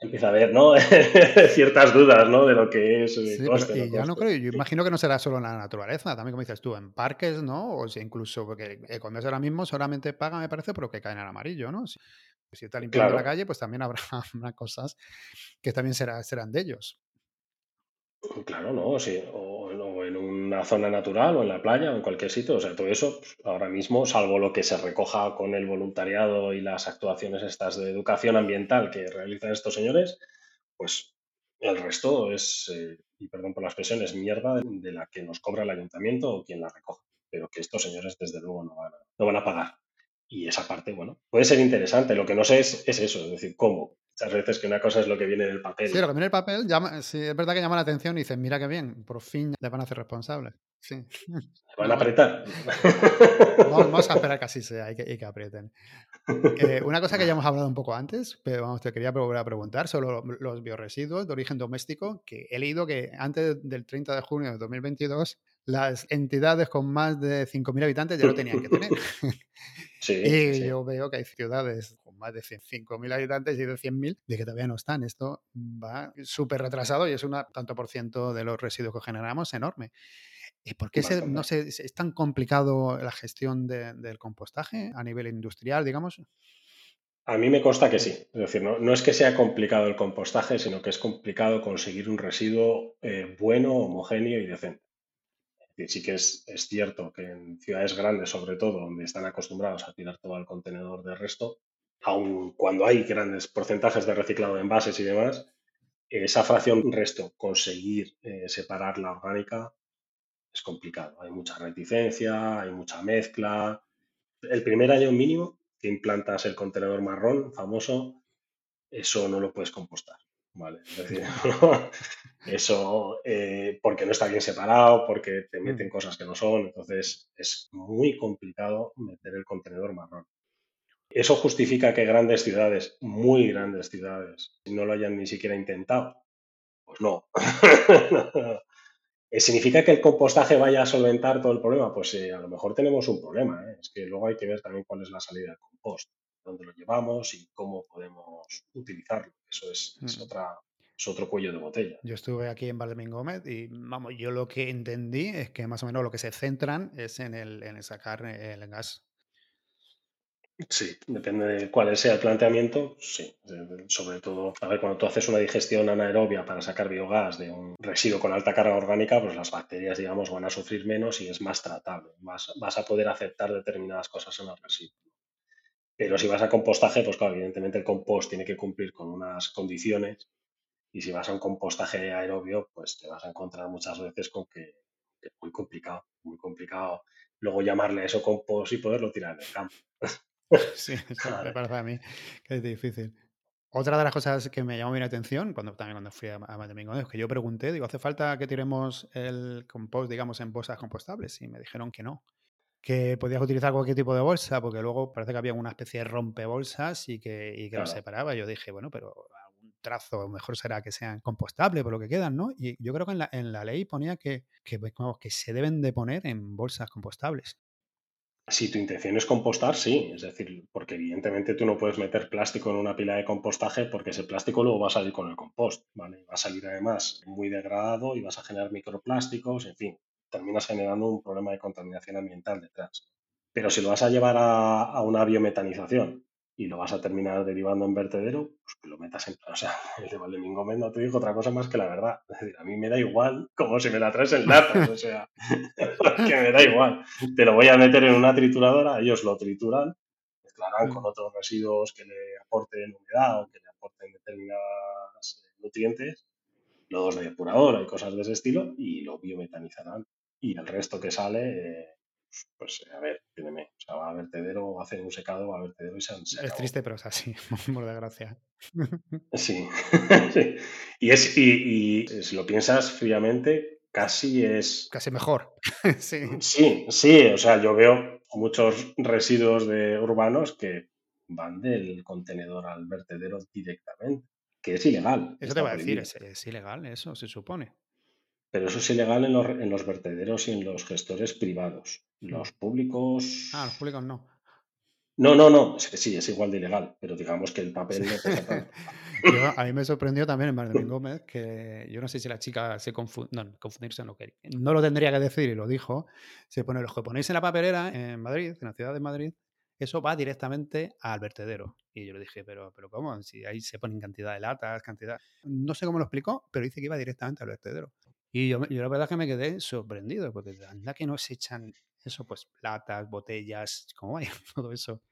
Empieza a haber, ¿no? Ciertas dudas, ¿no? De lo que es el coste. y ya no creo, yo imagino que no será solo en la naturaleza, también como dices tú, en parques, ¿no? O si incluso, porque cuando es ahora mismo solamente paga, me parece, pero que caen en amarillo, ¿no? Si está limpiando la calle, pues también habrá cosas que también serán de ellos. Claro, no, sí, o, en una zona natural o en la playa o en cualquier sitio, o sea, todo eso pues, ahora mismo, salvo lo que se recoja con el voluntariado y las actuaciones estas de educación ambiental que realizan estos señores, pues el resto es, eh, y perdón por la expresión, es mierda de la que nos cobra el ayuntamiento o quien la recoge, pero que estos señores desde luego no van no van a pagar. Y esa parte, bueno, puede ser interesante. Lo que no sé es, es eso, es decir, cómo. Muchas veces que una cosa es lo que viene en el papel. Sí, lo que viene en el papel, llama, sí, es verdad que llama la atención y dicen, mira qué bien, por fin le van a hacer responsables. Sí. van a apretar. Vamos, a esperar que así sea y que, aprieten. Eh, una cosa que ya hemos hablado un poco antes, pero vamos, te quería volver a preguntar sobre los bioresiduos de origen doméstico, que he leído que antes del 30 de junio de 2022 las entidades con más de 5.000 habitantes ya lo tenían que tener. y yo veo que hay ciudades con más de 5.000 habitantes y de 100.000 de que todavía no están. Esto va súper retrasado y es un tanto por ciento de los residuos que generamos enorme. ¿Y por qué no sé, es tan complicado la gestión del compostaje a nivel industrial, digamos? A mí me consta que sí. Es decir, no, es que sea complicado el compostaje, sino que es complicado conseguir un residuo eh, bueno, homogéneo y decente sí que es, cierto que en ciudades grandes, sobre todo, donde están acostumbrados a tirar todo al contenedor de resto, aun cuando hay grandes porcentajes de reciclado de envases y demás, esa fracción resto, conseguir eh, separar la orgánica es complicado. Hay mucha reticencia, hay mucha mezcla. El primer año mínimo que implantas el contenedor marrón famoso, eso no lo puedes compostar. ¿Vale? Es decir, eso eh, porque no está bien separado, porque te meten mm. cosas que no son, entonces es muy complicado meter el contenedor marrón. ¿Eso justifica que grandes ciudades, muy grandes ciudades, no lo hayan ni siquiera intentado? Pues no. Eh, ¿Significa que el compostaje vaya a solventar todo el problema? Pues eh, a lo mejor tenemos un problema. Es que luego hay que ver también cuál es la salida del compost dónde lo llevamos y cómo podemos utilizarlo. Eso es, mm. otra, otro cuello de botella. Yo estuve aquí en Valdemín Gómez y vamos, yo lo que entendí es que más o menos lo que se centran es en el, en sacar el gas. Sí, depende de cuál sea el planteamiento, sí. Sobre todo, a ver, cuando tú haces una digestión anaerobia para sacar biogás de un residuo con alta carga orgánica, pues las bacterias, digamos, van a sufrir menos y es más tratable. Vas, vas a poder aceptar determinadas cosas en el residuo. Pero si vas a compostaje, pues claro, evidentemente el compost tiene que cumplir con unas condiciones y si vas a un compostaje aerobio, pues te vas a encontrar muchas veces con que, es muy complicado, muy complicado luego llamarle a eso compost y poderlo tirar en el campo. Sí, eso me parece a mí que es difícil. Otra de las cosas que me llamó mi atención, cuando también cuando fui a, a Domingo, es que yo pregunté, digo, ¿hace falta que tiremos el compost, digamos, en bolsas compostables? Y me dijeron que no, que podías utilizar cualquier tipo de bolsa, porque luego parece que había una especie de rompebolsas y que, y que los separaba. Yo dije, bueno, pero algún trazo mejor será que sean compostables por lo que quedan, ¿no? Y yo creo que en la, en la ley ponía que, que, que se deben de poner en bolsas compostables. Si tu intención es compostar, sí. Es decir, porque evidentemente tú no puedes meter plástico en una pila de compostaje porque ese plástico luego va a salir con el compost, ¿vale? Va a salir además muy degradado y vas a generar microplásticos, en fin terminas generando un problema de contaminación ambiental detrás. Pero si lo vas a llevar a, una biometanización, y lo vas a terminar derivando en vertedero, pues que lo metas en... O sea, el de Valdemín Gómez no te dijo otra cosa más que la verdad. Es decir, a mí me da igual como si me la traes en latas, o sea, que me da igual. Te lo voy a meter en una trituradora, ellos lo trituran, mezclarán con otros residuos que le aporten humedad o que le aporten determinados nutrientes, los de depuradora y cosas de ese estilo, y lo biometanizarán. Y el resto que sale... Eh, pues a ver, entiéndeme, o sea, va a vertedero, va a hacer un secado, va a vertedero y se, Es triste, pero es así, por desgracia. Sí, y es, y, si lo piensas fríamente, casi es... Casi mejor, sí. Sí, sí, o sea, yo veo muchos residuos de urbanos que van del contenedor al vertedero directamente, que es ilegal. Eso te va a decir, es ilegal, eso se supone. Pero eso es ilegal en los, en los vertederos y en los gestores privados. Los públicos. Ah, los públicos no. No, no, no. Sí, es igual de ilegal, pero digamos que el papel no pesa tanto. a mí me sorprendió también en Martín Gómez que yo no sé si la chica se confunde, no, confundirse no quería. No lo tendría que decir y lo dijo. Se pone los que ponéis en la papelera en Madrid, en la ciudad de Madrid, eso va directamente al vertedero. Y yo le dije, pero, pero ¿cómo? Si ahí se ponen cantidad de latas, cantidad. No sé cómo lo explicó, pero dice que iba directamente al vertedero. Y yo, yo la verdad que me quedé sorprendido, porque anda que no se echan eso, pues latas, botellas, ¿cómo vaya? Todo eso.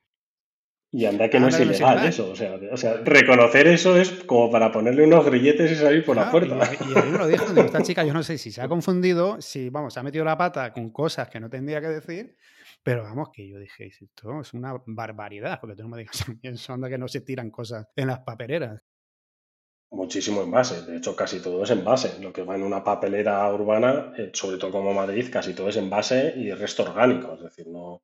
Y anda que no es ilegal eso, o sea, o sea, reconocer eso es como para ponerle unos grilletes y salir por la puerta. Y, a mí me lo dijo, esta chica, yo no sé si se ha confundido, si, vamos, se ha metido la pata con cosas que no tendría que decir, pero vamos, que yo dije, esto es una barbaridad, porque tú no me digas eso, anda que no se tiran cosas en las papereras. Muchísimo envase, de hecho casi todo es envase. Lo que va en una papelera urbana, eh, sobre todo como Madrid, casi todo es envase y el resto orgánico, es decir, no,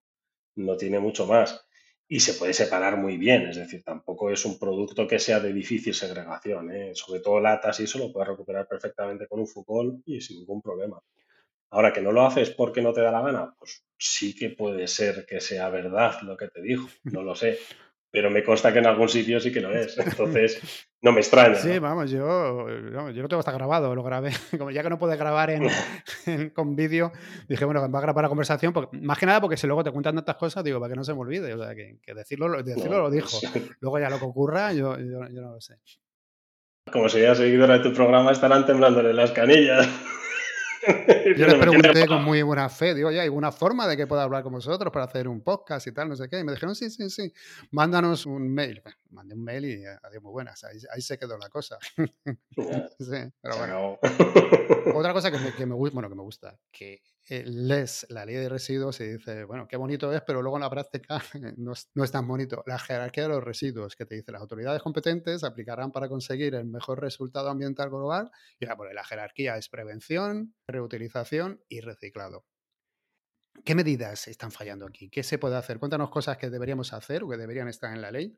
no tiene mucho más. Y se puede separar muy bien, es decir, tampoco es un producto que sea de difícil segregación. ¿eh? Sobre todo latas y eso lo puedes recuperar perfectamente con un fútbol y sin ningún problema. Ahora que no lo haces porque no te da la gana, pues sí que puede ser que sea verdad lo que te dijo, no lo sé pero me consta que en algún sitio sí que lo es. Entonces, no me extraña. Sí, vamos, yo, yo no tengo hasta grabado, lo grabé. Como ya que no puedes grabar en, con vídeo, dije, bueno, va a grabar la conversación, porque, más que nada porque si luego te cuentan tantas cosas, digo, para que no se me olvide. O sea, que, decirlo, decirlo lo dijo. Luego ya lo que ocurra, yo, yo, yo no lo sé. Como sería seguidora de tu programa, estarán temblándole las canillas. Yo les pregunté con muy buena fe, digo, ya, ¿hay alguna forma de que pueda hablar con vosotros para hacer un podcast y tal, no sé qué? Y me dijeron, sí, sí, sí, mándanos un mail. mandé un mail y adiós, muy buenas, ahí, se quedó la cosa. sí, pero bueno. Otra cosa que me, que me, bueno, que me gusta, que eh, lees la ley de residuos y dices, bueno, qué bonito es, pero luego en la práctica no es, no es, tan bonito. La jerarquía de los residuos, que te dice, las autoridades competentes aplicarán para conseguir el mejor resultado ambiental global. Y la, la jerarquía es prevención, reutilización y reciclado. ¿Qué medidas están fallando aquí? ¿Qué se puede hacer? Cuéntanos cosas que deberíamos hacer o que deberían estar en la ley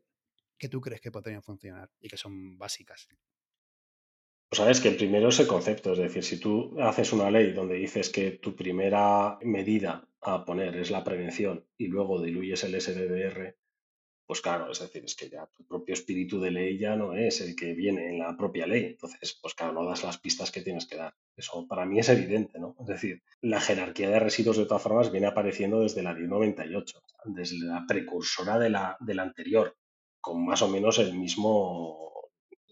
que tú crees que podrían funcionar y que son básicas. Pues sabes que el primero es el concepto, es decir, si tú haces una ley donde dices que tu primera medida a poner es la prevención y luego diluyes el SDDR, pues claro, es decir, es que ya tu propio espíritu de ley ya no es el que viene en la propia ley. Entonces, pues claro, no das las pistas que tienes que dar. Eso para mí es evidente, ¿no? Es decir, la jerarquía de residuos de todas formas viene apareciendo desde la ley 98, desde la precursora de la, de la anterior, con más o menos el mismo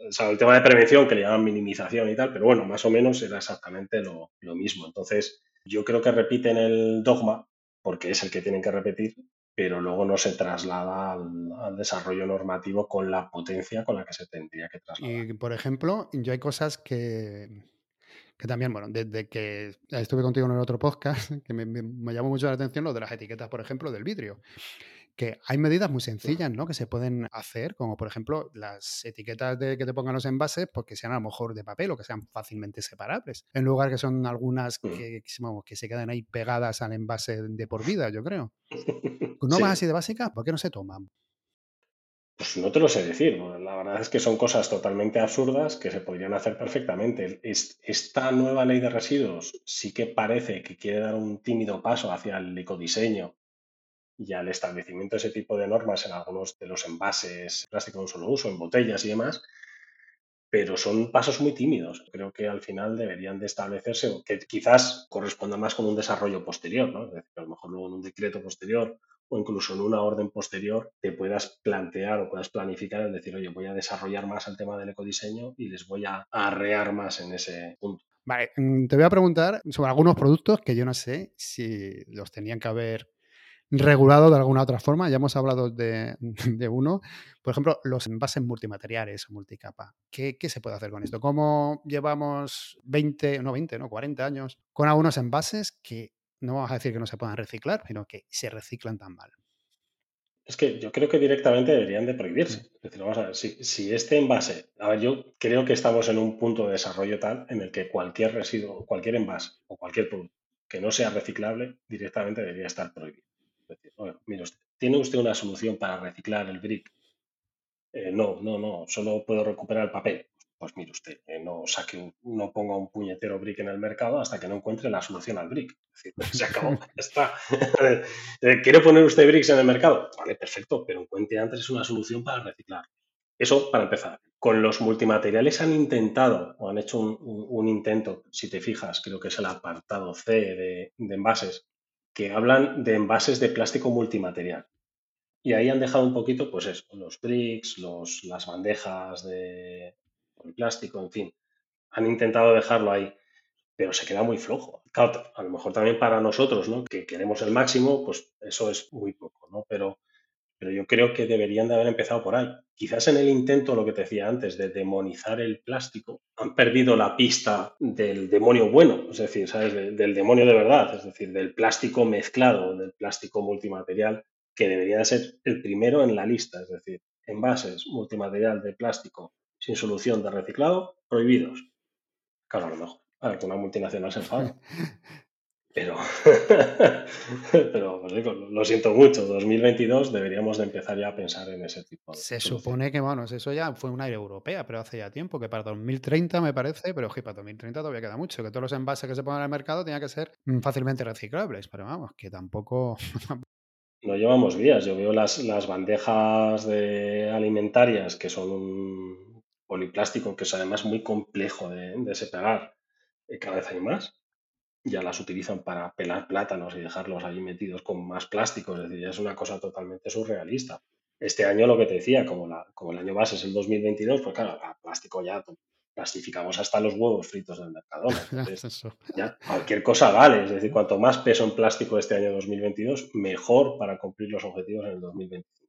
el tema de prevención que le llaman minimización y tal, pero bueno, más o menos era exactamente lo, mismo. Entonces, yo creo que repiten el dogma, porque es el que tienen que repetir, pero luego no se traslada al, desarrollo normativo con la potencia con la que se tendría que trasladar. Y, por ejemplo, yo hay cosas que, que también, bueno, desde que estuve contigo en el otro podcast, que me llamó mucho la atención lo de las etiquetas, por ejemplo, del vidrio que hay medidas muy sencillas, ¿no? Que se pueden hacer, como por ejemplo las etiquetas de que te pongan los envases, pues que sean a lo mejor de papel o que sean fácilmente separables, en lugar que son algunas mm. que, que se quedan ahí pegadas al envase de por vida, yo creo. ¿No más así de básicas? ¿Por qué no se toman? Pues no te lo sé decir. La verdad es que son cosas totalmente absurdas que se podrían hacer perfectamente. Esta nueva ley de residuos sí que parece que quiere dar un tímido paso hacia el ecodiseño y al establecimiento de ese tipo de normas en algunos de los envases plástico de un solo uso, en botellas y demás, pero son pasos muy tímidos. Creo que al final deberían de establecerse, que quizás corresponda más con un desarrollo posterior, ¿no? A lo mejor luego en un decreto posterior o incluso en una orden posterior te puedas plantear o puedas planificar el decir, oye, voy a desarrollar más el tema del ecodiseño y les voy a arrear más en ese punto. Vale, mm, te voy a preguntar sobre algunos productos que yo no sé si los tenían que haber regulado de alguna otra forma. Ya hemos hablado de, uno. Por ejemplo, los envases multimateriales o multicapa. ¿Qué, ¿Qué, se puede hacer con esto? ¿Cómo llevamos 20, no 20, no 40 años con algunos envases que no vamos a decir que no se puedan reciclar, sino que se reciclan tan mal? Es que yo creo que directamente deberían de prohibirse. Es decir, vamos a ver, si, si, este envase, a ver, yo creo que estamos en un punto de desarrollo tal en el que cualquier residuo, cualquier envase o cualquier producto que no sea reciclable directamente debería estar prohibido. Decir, bueno, mire usted, ¿tiene usted una solución para reciclar el brick? Eh, no, no, no, solo puedo recuperar el papel pues mire usted, eh, no saque, no ponga un puñetero brick en el mercado hasta que no encuentre la solución al brick. Es decir, se acabó, ya está. Eh, ¿Quiere poner usted bricks en el mercado? Vale, perfecto, pero encuentre antes una solución para reciclar. Eso para empezar. Con los multimateriales han intentado o han hecho un, intento, si te fijas, creo que es el apartado C de, de envases, que hablan de envases de plástico multimaterial. Y ahí han dejado un poquito, pues eso, los bricks, los, las bandejas de, el plástico, en fin. Han intentado dejarlo ahí, pero se queda muy flojo. A lo mejor también para nosotros, ¿no? Que queremos el máximo, pues eso es muy poco, ¿no? Pero, pero yo creo que deberían de haber empezado por ahí. Quizás en el intento, lo que te decía antes, de demonizar el plástico, han perdido la pista del demonio bueno, es decir, ¿sabes? del demonio de verdad, es decir, del plástico mezclado, del plástico multimaterial, que debería ser el primero en la lista, es decir, envases multimaterial de plástico sin solución de reciclado, prohibidos. Claro, a lo mejor. A ver, que una multinacional se enfada. Pero, pero pues digo, lo siento mucho, 2022 deberíamos de empezar ya a pensar en ese tipo de Se supone que, bueno, eso ya fue un aire europea, pero hace ya tiempo, que para 2030 me parece, pero oye, para 2030 todavía queda mucho, que todos los envases que se pongan en el mercado tenían que ser mm, fácilmente reciclables, pero vamos, que tampoco... no llevamos días, yo veo las, las bandejas de alimentarias que son un, poliplástico, que es además muy complejo de, separar, eh, cada vez hay más. Ya las utilizan para pelar plátanos y dejarlos allí metidos con más plástico, es decir, ya es una cosa totalmente surrealista. Este año lo que te decía, como, la, como el año base es el 2022, pues claro, plástico ya plastificamos hasta los huevos fritos del mercado. ya cualquier cosa vale, es decir, cuanto más peso en plástico este año 2022, mejor para cumplir los objetivos en el 2025.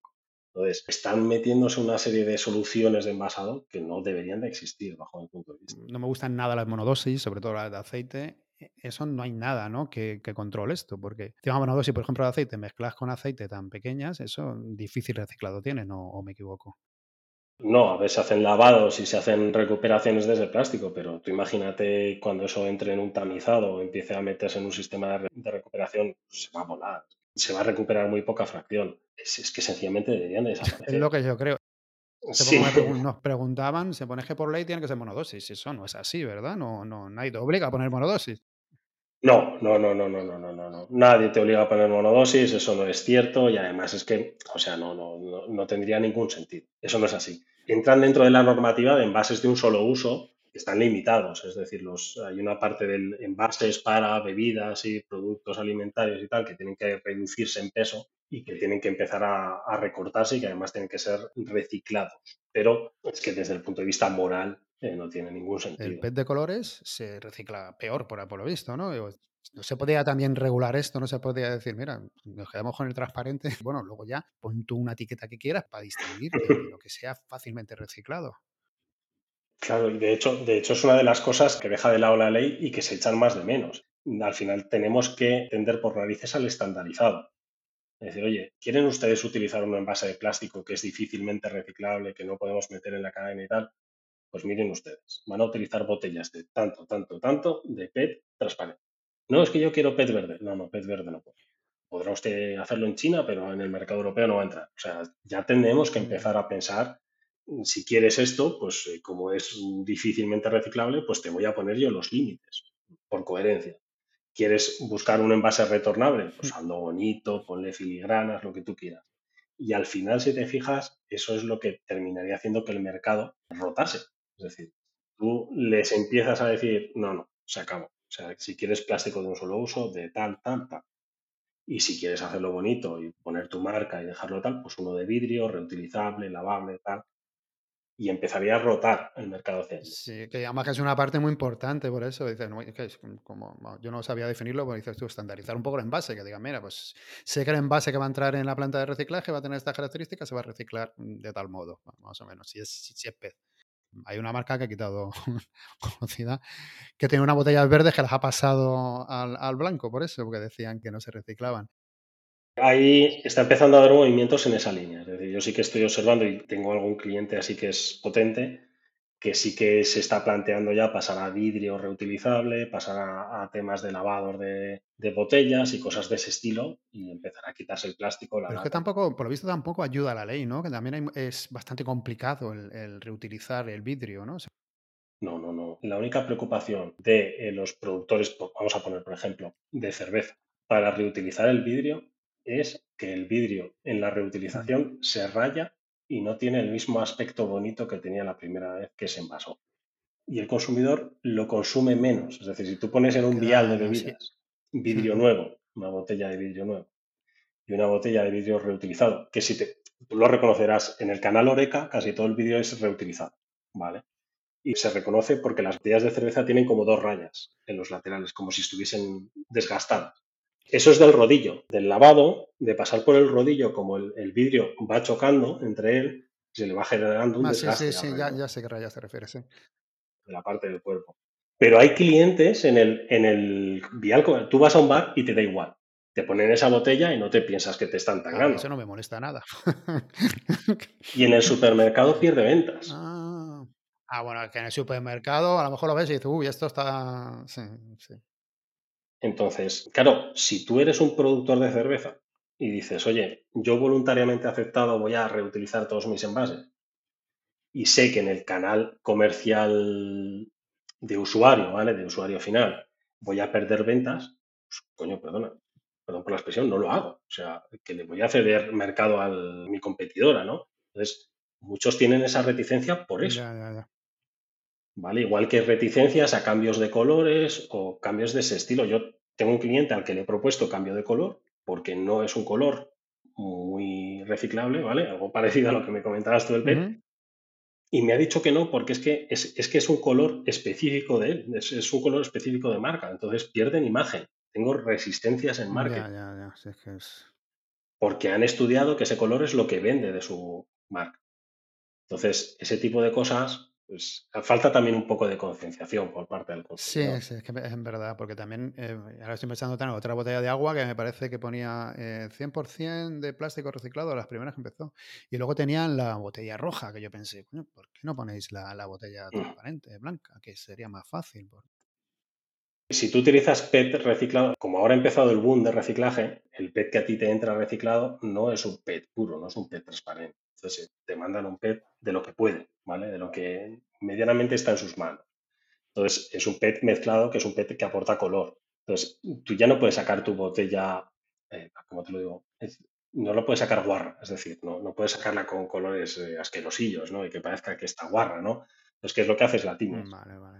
Entonces, están metiéndose una serie de soluciones de envasado que no deberían de existir bajo mi punto de vista. No me gustan nada las monodosis, sobre todo las de aceite. E, eso no hay nada ¿no? que, controle esto, porque si una monodosis, por ejemplo, de aceite, mezclas con aceite tan pequeñas, eso difícil reciclado tiene, ¿no? ¿O me equivoco? No, a veces se hacen lavados y se hacen recuperaciones desde el plástico, pero tú imagínate cuando eso entre en un tamizado o empiece a meterse en un sistema de recuperación, se va a volar se va a recuperar muy poca fracción. Es, que sencillamente deberían de desaparecer. Es lo que yo creo. Sí. Nos preguntaban, se pone que por ley tiene que ser monodosis. Eso no es así, ¿verdad? No, no, nadie te obliga a poner monodosis. No, no, no, no, no, no, no, no, no. Nadie te obliga a poner monodosis, eso no es cierto y además es que, o sea, no, no, no, no tendría ningún sentido. Eso no es así. Entran dentro de la normativa de envases de un solo uso están limitados, es decir, los, hay una parte del envases para bebidas y productos alimentarios y tal que tienen que reducirse en peso y que tienen que empezar a, recortarse y que además tienen que ser reciclados. Pero es que desde el punto de vista moral eh, no tiene ningún sentido. El PET de colores se recicla peor, por, por lo visto, ¿no? No se podía también regular esto, no se podía decir, mira, nos quedamos con el transparente, bueno, luego ya pon tú una etiqueta que quieras para distinguir lo que sea fácilmente reciclado. Claro, y de hecho, de hecho es una de las cosas que deja de lado la ley y que se echan más de menos. Al final tenemos que tender por narices al estandarizado. Es decir, oye, ¿quieren ustedes utilizar un envase de plástico que es difícilmente reciclable, que no podemos meter en la cadena y tal? Pues miren ustedes, van a utilizar botellas de tanto, tanto, tanto de PET transparente. No, es que yo quiero PET verde. No, no, PET verde no puede. Podrá usted hacerlo en China, pero en el mercado europeo no va a entrar. O sea, ya tenemos que empezar a pensar si quieres esto, pues eh, como es difícilmente reciclable, pues te voy a poner yo los límites, por coherencia. ¿Quieres buscar un envase retornable? Pues mm. hazlo bonito, ponle filigranas, lo que tú quieras. Y al final, si te fijas, eso es lo que terminaría haciendo que el mercado rotase. Es decir, tú les empiezas a decir, no, no, se acabó. O sea, si quieres plástico de un solo uso, de tal, tal, tal. Y si quieres hacerlo bonito y poner tu marca y dejarlo tal, pues uno de vidrio, reutilizable, lavable, tal. Y empezaría a rotar el mercado hacia Sí, que además que es una parte muy importante por eso. Dices, no, que es como, yo no sabía definirlo, pero dices tú, estandarizar un poco el envase, que digan, mira, pues sé que el envase que va a entrar en la planta de reciclaje va a tener estas características, se va a reciclar de tal modo, más o menos, si es, si es pez. Hay una marca que ha quitado conocida que tiene unas botellas verdes que las ha pasado al, blanco, por eso, porque decían que no se reciclaban. Ahí está empezando a haber movimientos en esa línea. Es decir, yo sí que estoy observando y tengo algún cliente así que es potente, que sí que se está planteando ya pasar a vidrio reutilizable, pasar a, temas de lavados de, botellas y cosas de ese estilo y empezar a quitarse el plástico. Pero es que tampoco, por lo visto, tampoco ayuda a la ley, ¿no? Que también es bastante complicado el, reutilizar el vidrio, ¿no? No, no, no. La única preocupación de eh, los productores, vamos a poner por ejemplo, de cerveza, para reutilizar el vidrio es que el vidrio en la reutilización se raya y no tiene el mismo aspecto bonito que tenía la primera vez que se envasó. Y el consumidor lo consume menos. Es decir, si tú pones en un vial de bebidas vidrio nuevo, una botella de vidrio nuevo, y una botella de vidrio reutilizado, que si te, tú lo reconocerás en el canal Oreca, casi todo el vidrio es reutilizado, ¿vale? Y se reconoce porque las botellas de cerveza tienen como dos rayas en los laterales, como si estuviesen desgastadas. Eso es del rodillo, del lavado, de pasar por el rodillo, como el, vidrio va chocando entre él, se le va generando un ah, desgaste. Sí, sí, sí, ya, sé qué raya se refiere, sí. De la parte del cuerpo. Pero hay clientes en el, en el vial, tú vas a un bar y te da igual. Te ponen esa botella y no te piensas que te están tangando. eso no me molesta nada. y en el supermercado pierde ventas. Ah. ah, bueno, que en el supermercado a lo mejor lo ves y dices, uy, esto está. Sí, sí. Entonces, claro, si tú eres un productor de cerveza y dices, oye, yo voluntariamente aceptado voy a reutilizar todos mis envases y sé que en el canal comercial de usuario, ¿vale? De usuario final, voy a perder ventas, pues, coño, perdona, perdón por la expresión, no lo hago. O sea, que le voy a ceder mercado a mi competidora, ¿no? Entonces, muchos tienen esa reticencia por eso. ¿Vale? Igual que reticencias a cambios de colores o cambios de ese estilo. Yo tengo un cliente al que le he propuesto cambio de color porque no es un color muy reciclable, ¿vale? Algo parecido a lo que me comentabas tú del PET. Y me ha dicho que no, porque es que es, que es un color específico de él, es, un color específico de marca. Entonces pierden imagen. Tengo resistencias en marca. Porque han estudiado que ese color es lo que vende de su marca. Entonces, ese tipo de cosas pues falta también un poco de concienciación por parte del consumidor. Sí, es que es verdad, porque también, eh, ahora estoy pensando en otra botella de agua que me parece que ponía 100% eh, de plástico reciclado, las primeras que empezó, y luego tenían la botella roja, que yo pensé, coño, ¿por qué no ponéis la, botella mm. transparente, blanca, que sería más fácil? Si tú utilizas PET reciclado, como ahora ha empezado el boom de reciclaje, el PET que a ti te entra reciclado no es un PET puro, no es un PET transparente. Entonces te mandan un PET de lo que puede, ¿vale? De lo que medianamente está en sus manos. Entonces es un PET mezclado que es un PET que aporta color. Entonces tú ya no puedes sacar tu botella, eh, como te lo digo, no lo puedes sacar guarra, es decir, no, no puedes sacarla con colores eh, asquerosillos, ¿no? Y que parezca que está guarra, ¿no? Entonces, ¿qué es lo que haces la Vale, vale.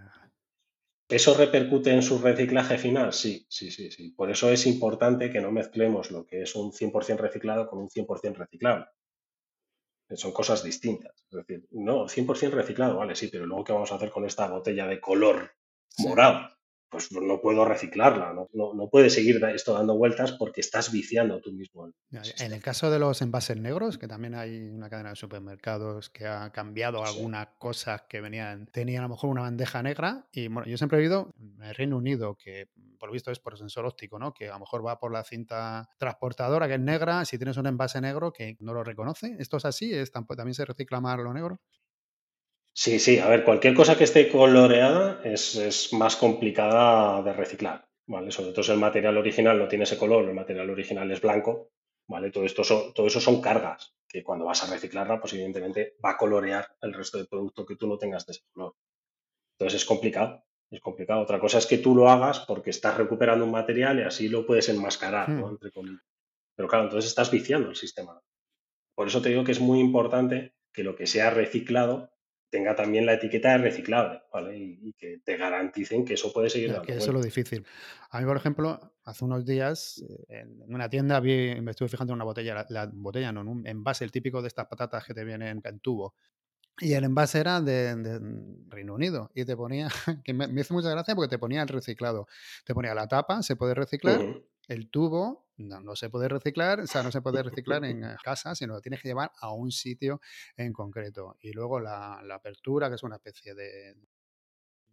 ¿Eso repercute en su reciclaje final? Sí, sí, sí, sí. Por eso es importante que no mezclemos lo que es un 100% reciclado con un 100% reciclable. Son cosas distintas. Es decir, no, 100% reciclado, vale, sí, pero luego ¿qué vamos a hacer con esta botella de color morado? Pues no puedo reciclarla, no, no, puedes seguir esto dando vueltas porque estás viciando tú mismo. En el caso de los envases negros, que también hay una cadena de supermercados que ha cambiado algunas cosas que venían, tenían a lo mejor una bandeja negra y bueno, yo siempre he oído en el Reino Unido que por lo visto es por sensor óptico, ¿no? Que a lo mejor va por la cinta transportadora que es negra, si tienes un envase negro que no lo reconoce, ¿esto es así? ¿Es, ¿También se recicla más lo negro? Sí, sí, a ver, cualquier cosa que esté coloreada es, más complicada de reciclar, ¿vale? Sobre todo si el material original no tiene ese color, el material original es blanco, ¿vale? Todo, esto son, todo eso son cargas, que cuando vas a reciclarla, pues evidentemente va a colorear el resto del producto que tú no tengas de ese color. Entonces es complicado, es complicado. Otra cosa es que tú lo hagas porque estás recuperando un material y así lo puedes enmascarar, ¿no? Hmm. Entre comillas. Pero claro, entonces estás viciando el sistema. Por eso te digo que es muy importante que lo que sea reciclado tenga también la etiqueta de reciclable, ¿vale? Y, que te garanticen que eso puede seguir dando. Que eso es lo difícil. A mí, por ejemplo, hace unos días eh, en una tienda vi, me estuve fijando en una botella, la, botella no, en un envase, el típico de estas patatas que te vienen en tubo. Y el envase era de, Reino Unido y te ponía, que me, hizo mucha gracia porque te ponía el reciclado. Te ponía la tapa, se puede reciclar, el tubo no, se puede reciclar, o sea, no se puede reciclar en casa, sino lo tienes que llevar a un sitio en concreto. Y luego la, apertura, que es una especie de...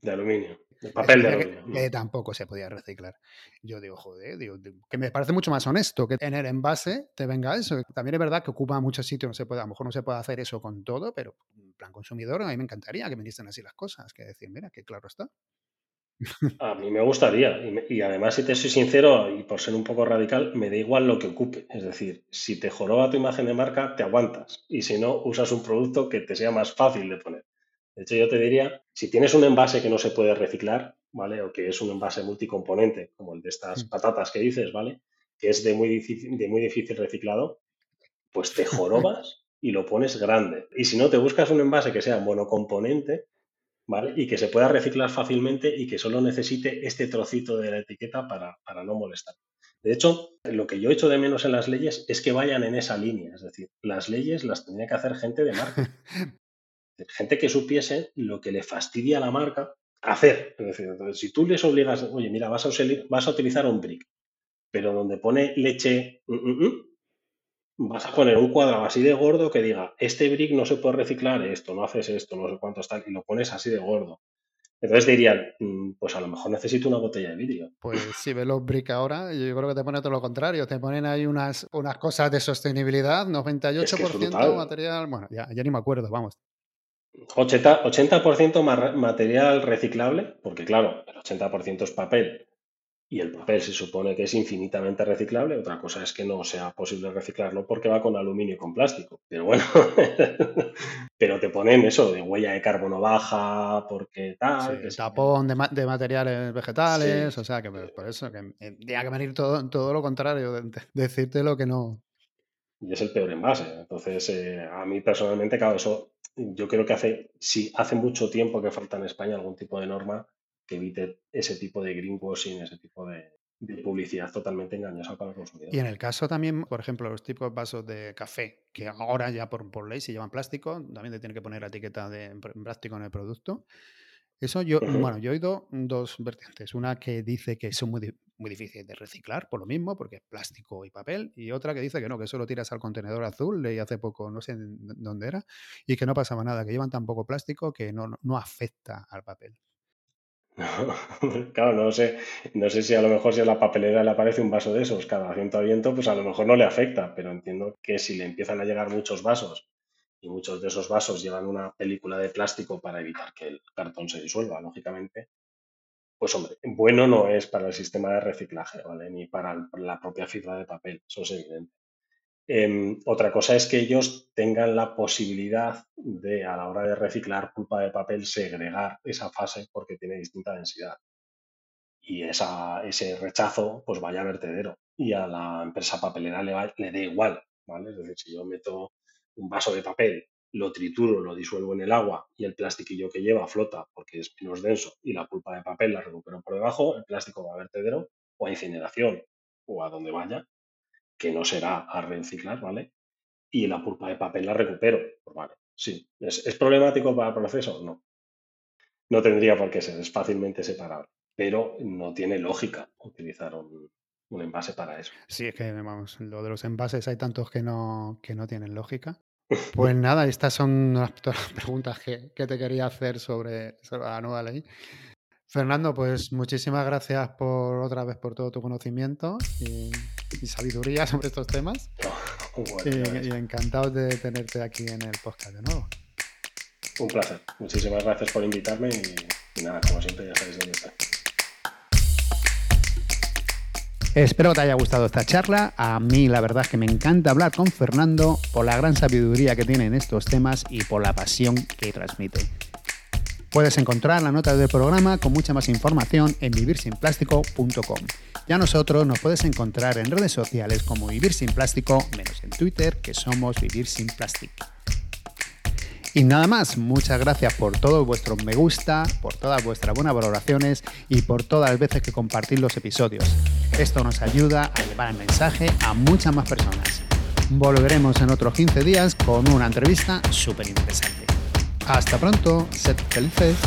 De aluminio, de papel de aluminio. Que, tampoco se podía reciclar. Yo digo, joder, digo, que me parece mucho más honesto que en el envase te venga eso. También es verdad que ocupa muchos sitios, no se puede, a lo mejor no se puede hacer eso con todo, pero en plan consumidor a mí me encantaría que me dicen así las cosas, que decir, mira, que claro está. A mí me gustaría, y, además, si te soy sincero, y por ser un poco radical, me da igual lo que ocupe. Es decir, si te joroba tu imagen de marca, te aguantas. Y si no, usas un producto que te sea más fácil de poner. De hecho, yo te diría, si tienes un envase que no se puede reciclar, ¿vale? O que es un envase multicomponente, como el de estas mm. patatas que dices, ¿vale? Que es de muy difícil, de muy difícil reciclado, pues te jorobas y lo pones grande. Y si no, te buscas un envase que sea monocomponente y que se pueda reciclar fácilmente y que solo necesite este trocito de la etiqueta para, no molestar. De hecho, lo que yo echo de menos en las leyes es que vayan en esa línea. Es decir, las leyes las tendría que hacer gente de marca. gente que supiese lo que le fastidia a la marca hacer. Es decir, si tú les obligas, oye, mira, vas a, vas a utilizar un brick, pero donde pone leche, mm, mm, mm, vas a poner un cuadrado así de gordo que diga, este brick no se puede reciclar, esto, no haces esto, no sé cuánto está, y lo pones así de gordo. Entonces dirían, mm, pues a lo mejor necesito una botella de vidrio. Pues si ves los brick ahora, yo creo que te pone todo lo contrario. Te ponen ahí unas, unas cosas de sostenibilidad, 98% material, bueno, ya, ya, ni me acuerdo, vamos. 80%, 80 material reciclable, porque claro, el 80% es papel y el papel se supone que es infinitamente reciclable. Otra cosa es que no sea posible reciclarlo porque va con aluminio y con plástico. Pero bueno, pero te ponen eso de huella de carbono baja, porque tal. tapón de, de, materiales vegetales, o sea que por eso que eh, que venir todo, todo lo contrario, de, decirte lo que no. Y es el peor envase. Entonces, eh, a mí personalmente, claro, eso yo creo que hace, sí, hace mucho tiempo que falta en España algún tipo de norma que evite ese tipo de greenwashing, ese tipo de, publicidad totalmente engañosa para los consumidores. Y en el caso también, por ejemplo, los tipos de vasos de café, que ahora ya por, por ley se llevan plástico, también te tiene que poner la etiqueta de plástico en el producto. Eso yo, bueno, yo he oído dos vertientes. Una que dice que son muy, muy difíciles de reciclar, por lo mismo, porque es plástico y papel, y otra que dice que no, que solo tiras al contenedor azul, leí hace poco, no sé dónde era, y que no pasaba nada, que llevan tan poco plástico que no, no afecta al papel. claro, no sé, no sé si a lo mejor si a la papelera le aparece un vaso de esos cada viento a viento, pues a lo mejor no le afecta, pero entiendo que si le empiezan a llegar muchos vasos y muchos de esos vasos llevan una película de plástico para evitar que el cartón se disuelva, lógicamente, pues hombre, bueno no es para el sistema de reciclaje, ¿vale? Ni para la propia fibra de papel, eso es evidente. Em, otra cosa es que ellos tengan la posibilidad de, a la hora de reciclar pulpa de papel, segregar esa fase porque tiene distinta densidad. Y esa, ese rechazo, pues vaya a vertedero. Y a la empresa papelera le, le da igual, ¿vale? Es decir, si yo meto un vaso de papel, lo trituro, lo disuelvo en el agua y el plastiquillo que lleva flota porque es menos denso y la pulpa de papel la recupero por debajo, el plástico va a vertedero o a incineración o a donde vaya que no será a reciclar, ¿vale? Y la pulpa de papel la recupero. Pues vale, sí. ¿Es, problemático para el proceso? No. No tendría por qué ser, es fácilmente separable. Pero no tiene lógica utilizar un, envase para eso. Sí, es que vamos, lo de los envases hay tantos que no, que no tienen lógica. Pues nada, estas son las, las preguntas que, te quería hacer sobre, sobre, la nueva ley. Fernando, pues muchísimas gracias por otra vez por todo tu conocimiento y, sabiduría sobre estos temas. y, encantado de tenerte aquí en el podcast de nuevo. Un placer. Muchísimas gracias por invitarme y, nada, como siempre ya sabéis dónde está. Espero que te haya gustado esta charla. A mí la verdad es que me encanta hablar con Fernando por la gran sabiduría que tiene en estos temas y por la pasión que transmite. Puedes encontrar la nota del programa con mucha más información en vivirsinplástico.com. Ya nosotros nos puedes encontrar en redes sociales como Vivir Sin Plástico, menos en Twitter, que somos Vivir Sin Plástico. Y nada más, muchas gracias por todos vuestros me gusta, por todas vuestras buenas valoraciones y por todas las veces que compartís los episodios. Esto nos ayuda a llevar el mensaje a muchas más personas. Volveremos en otros 15 días con una entrevista súper interesante. Hasta pronto, sed felices.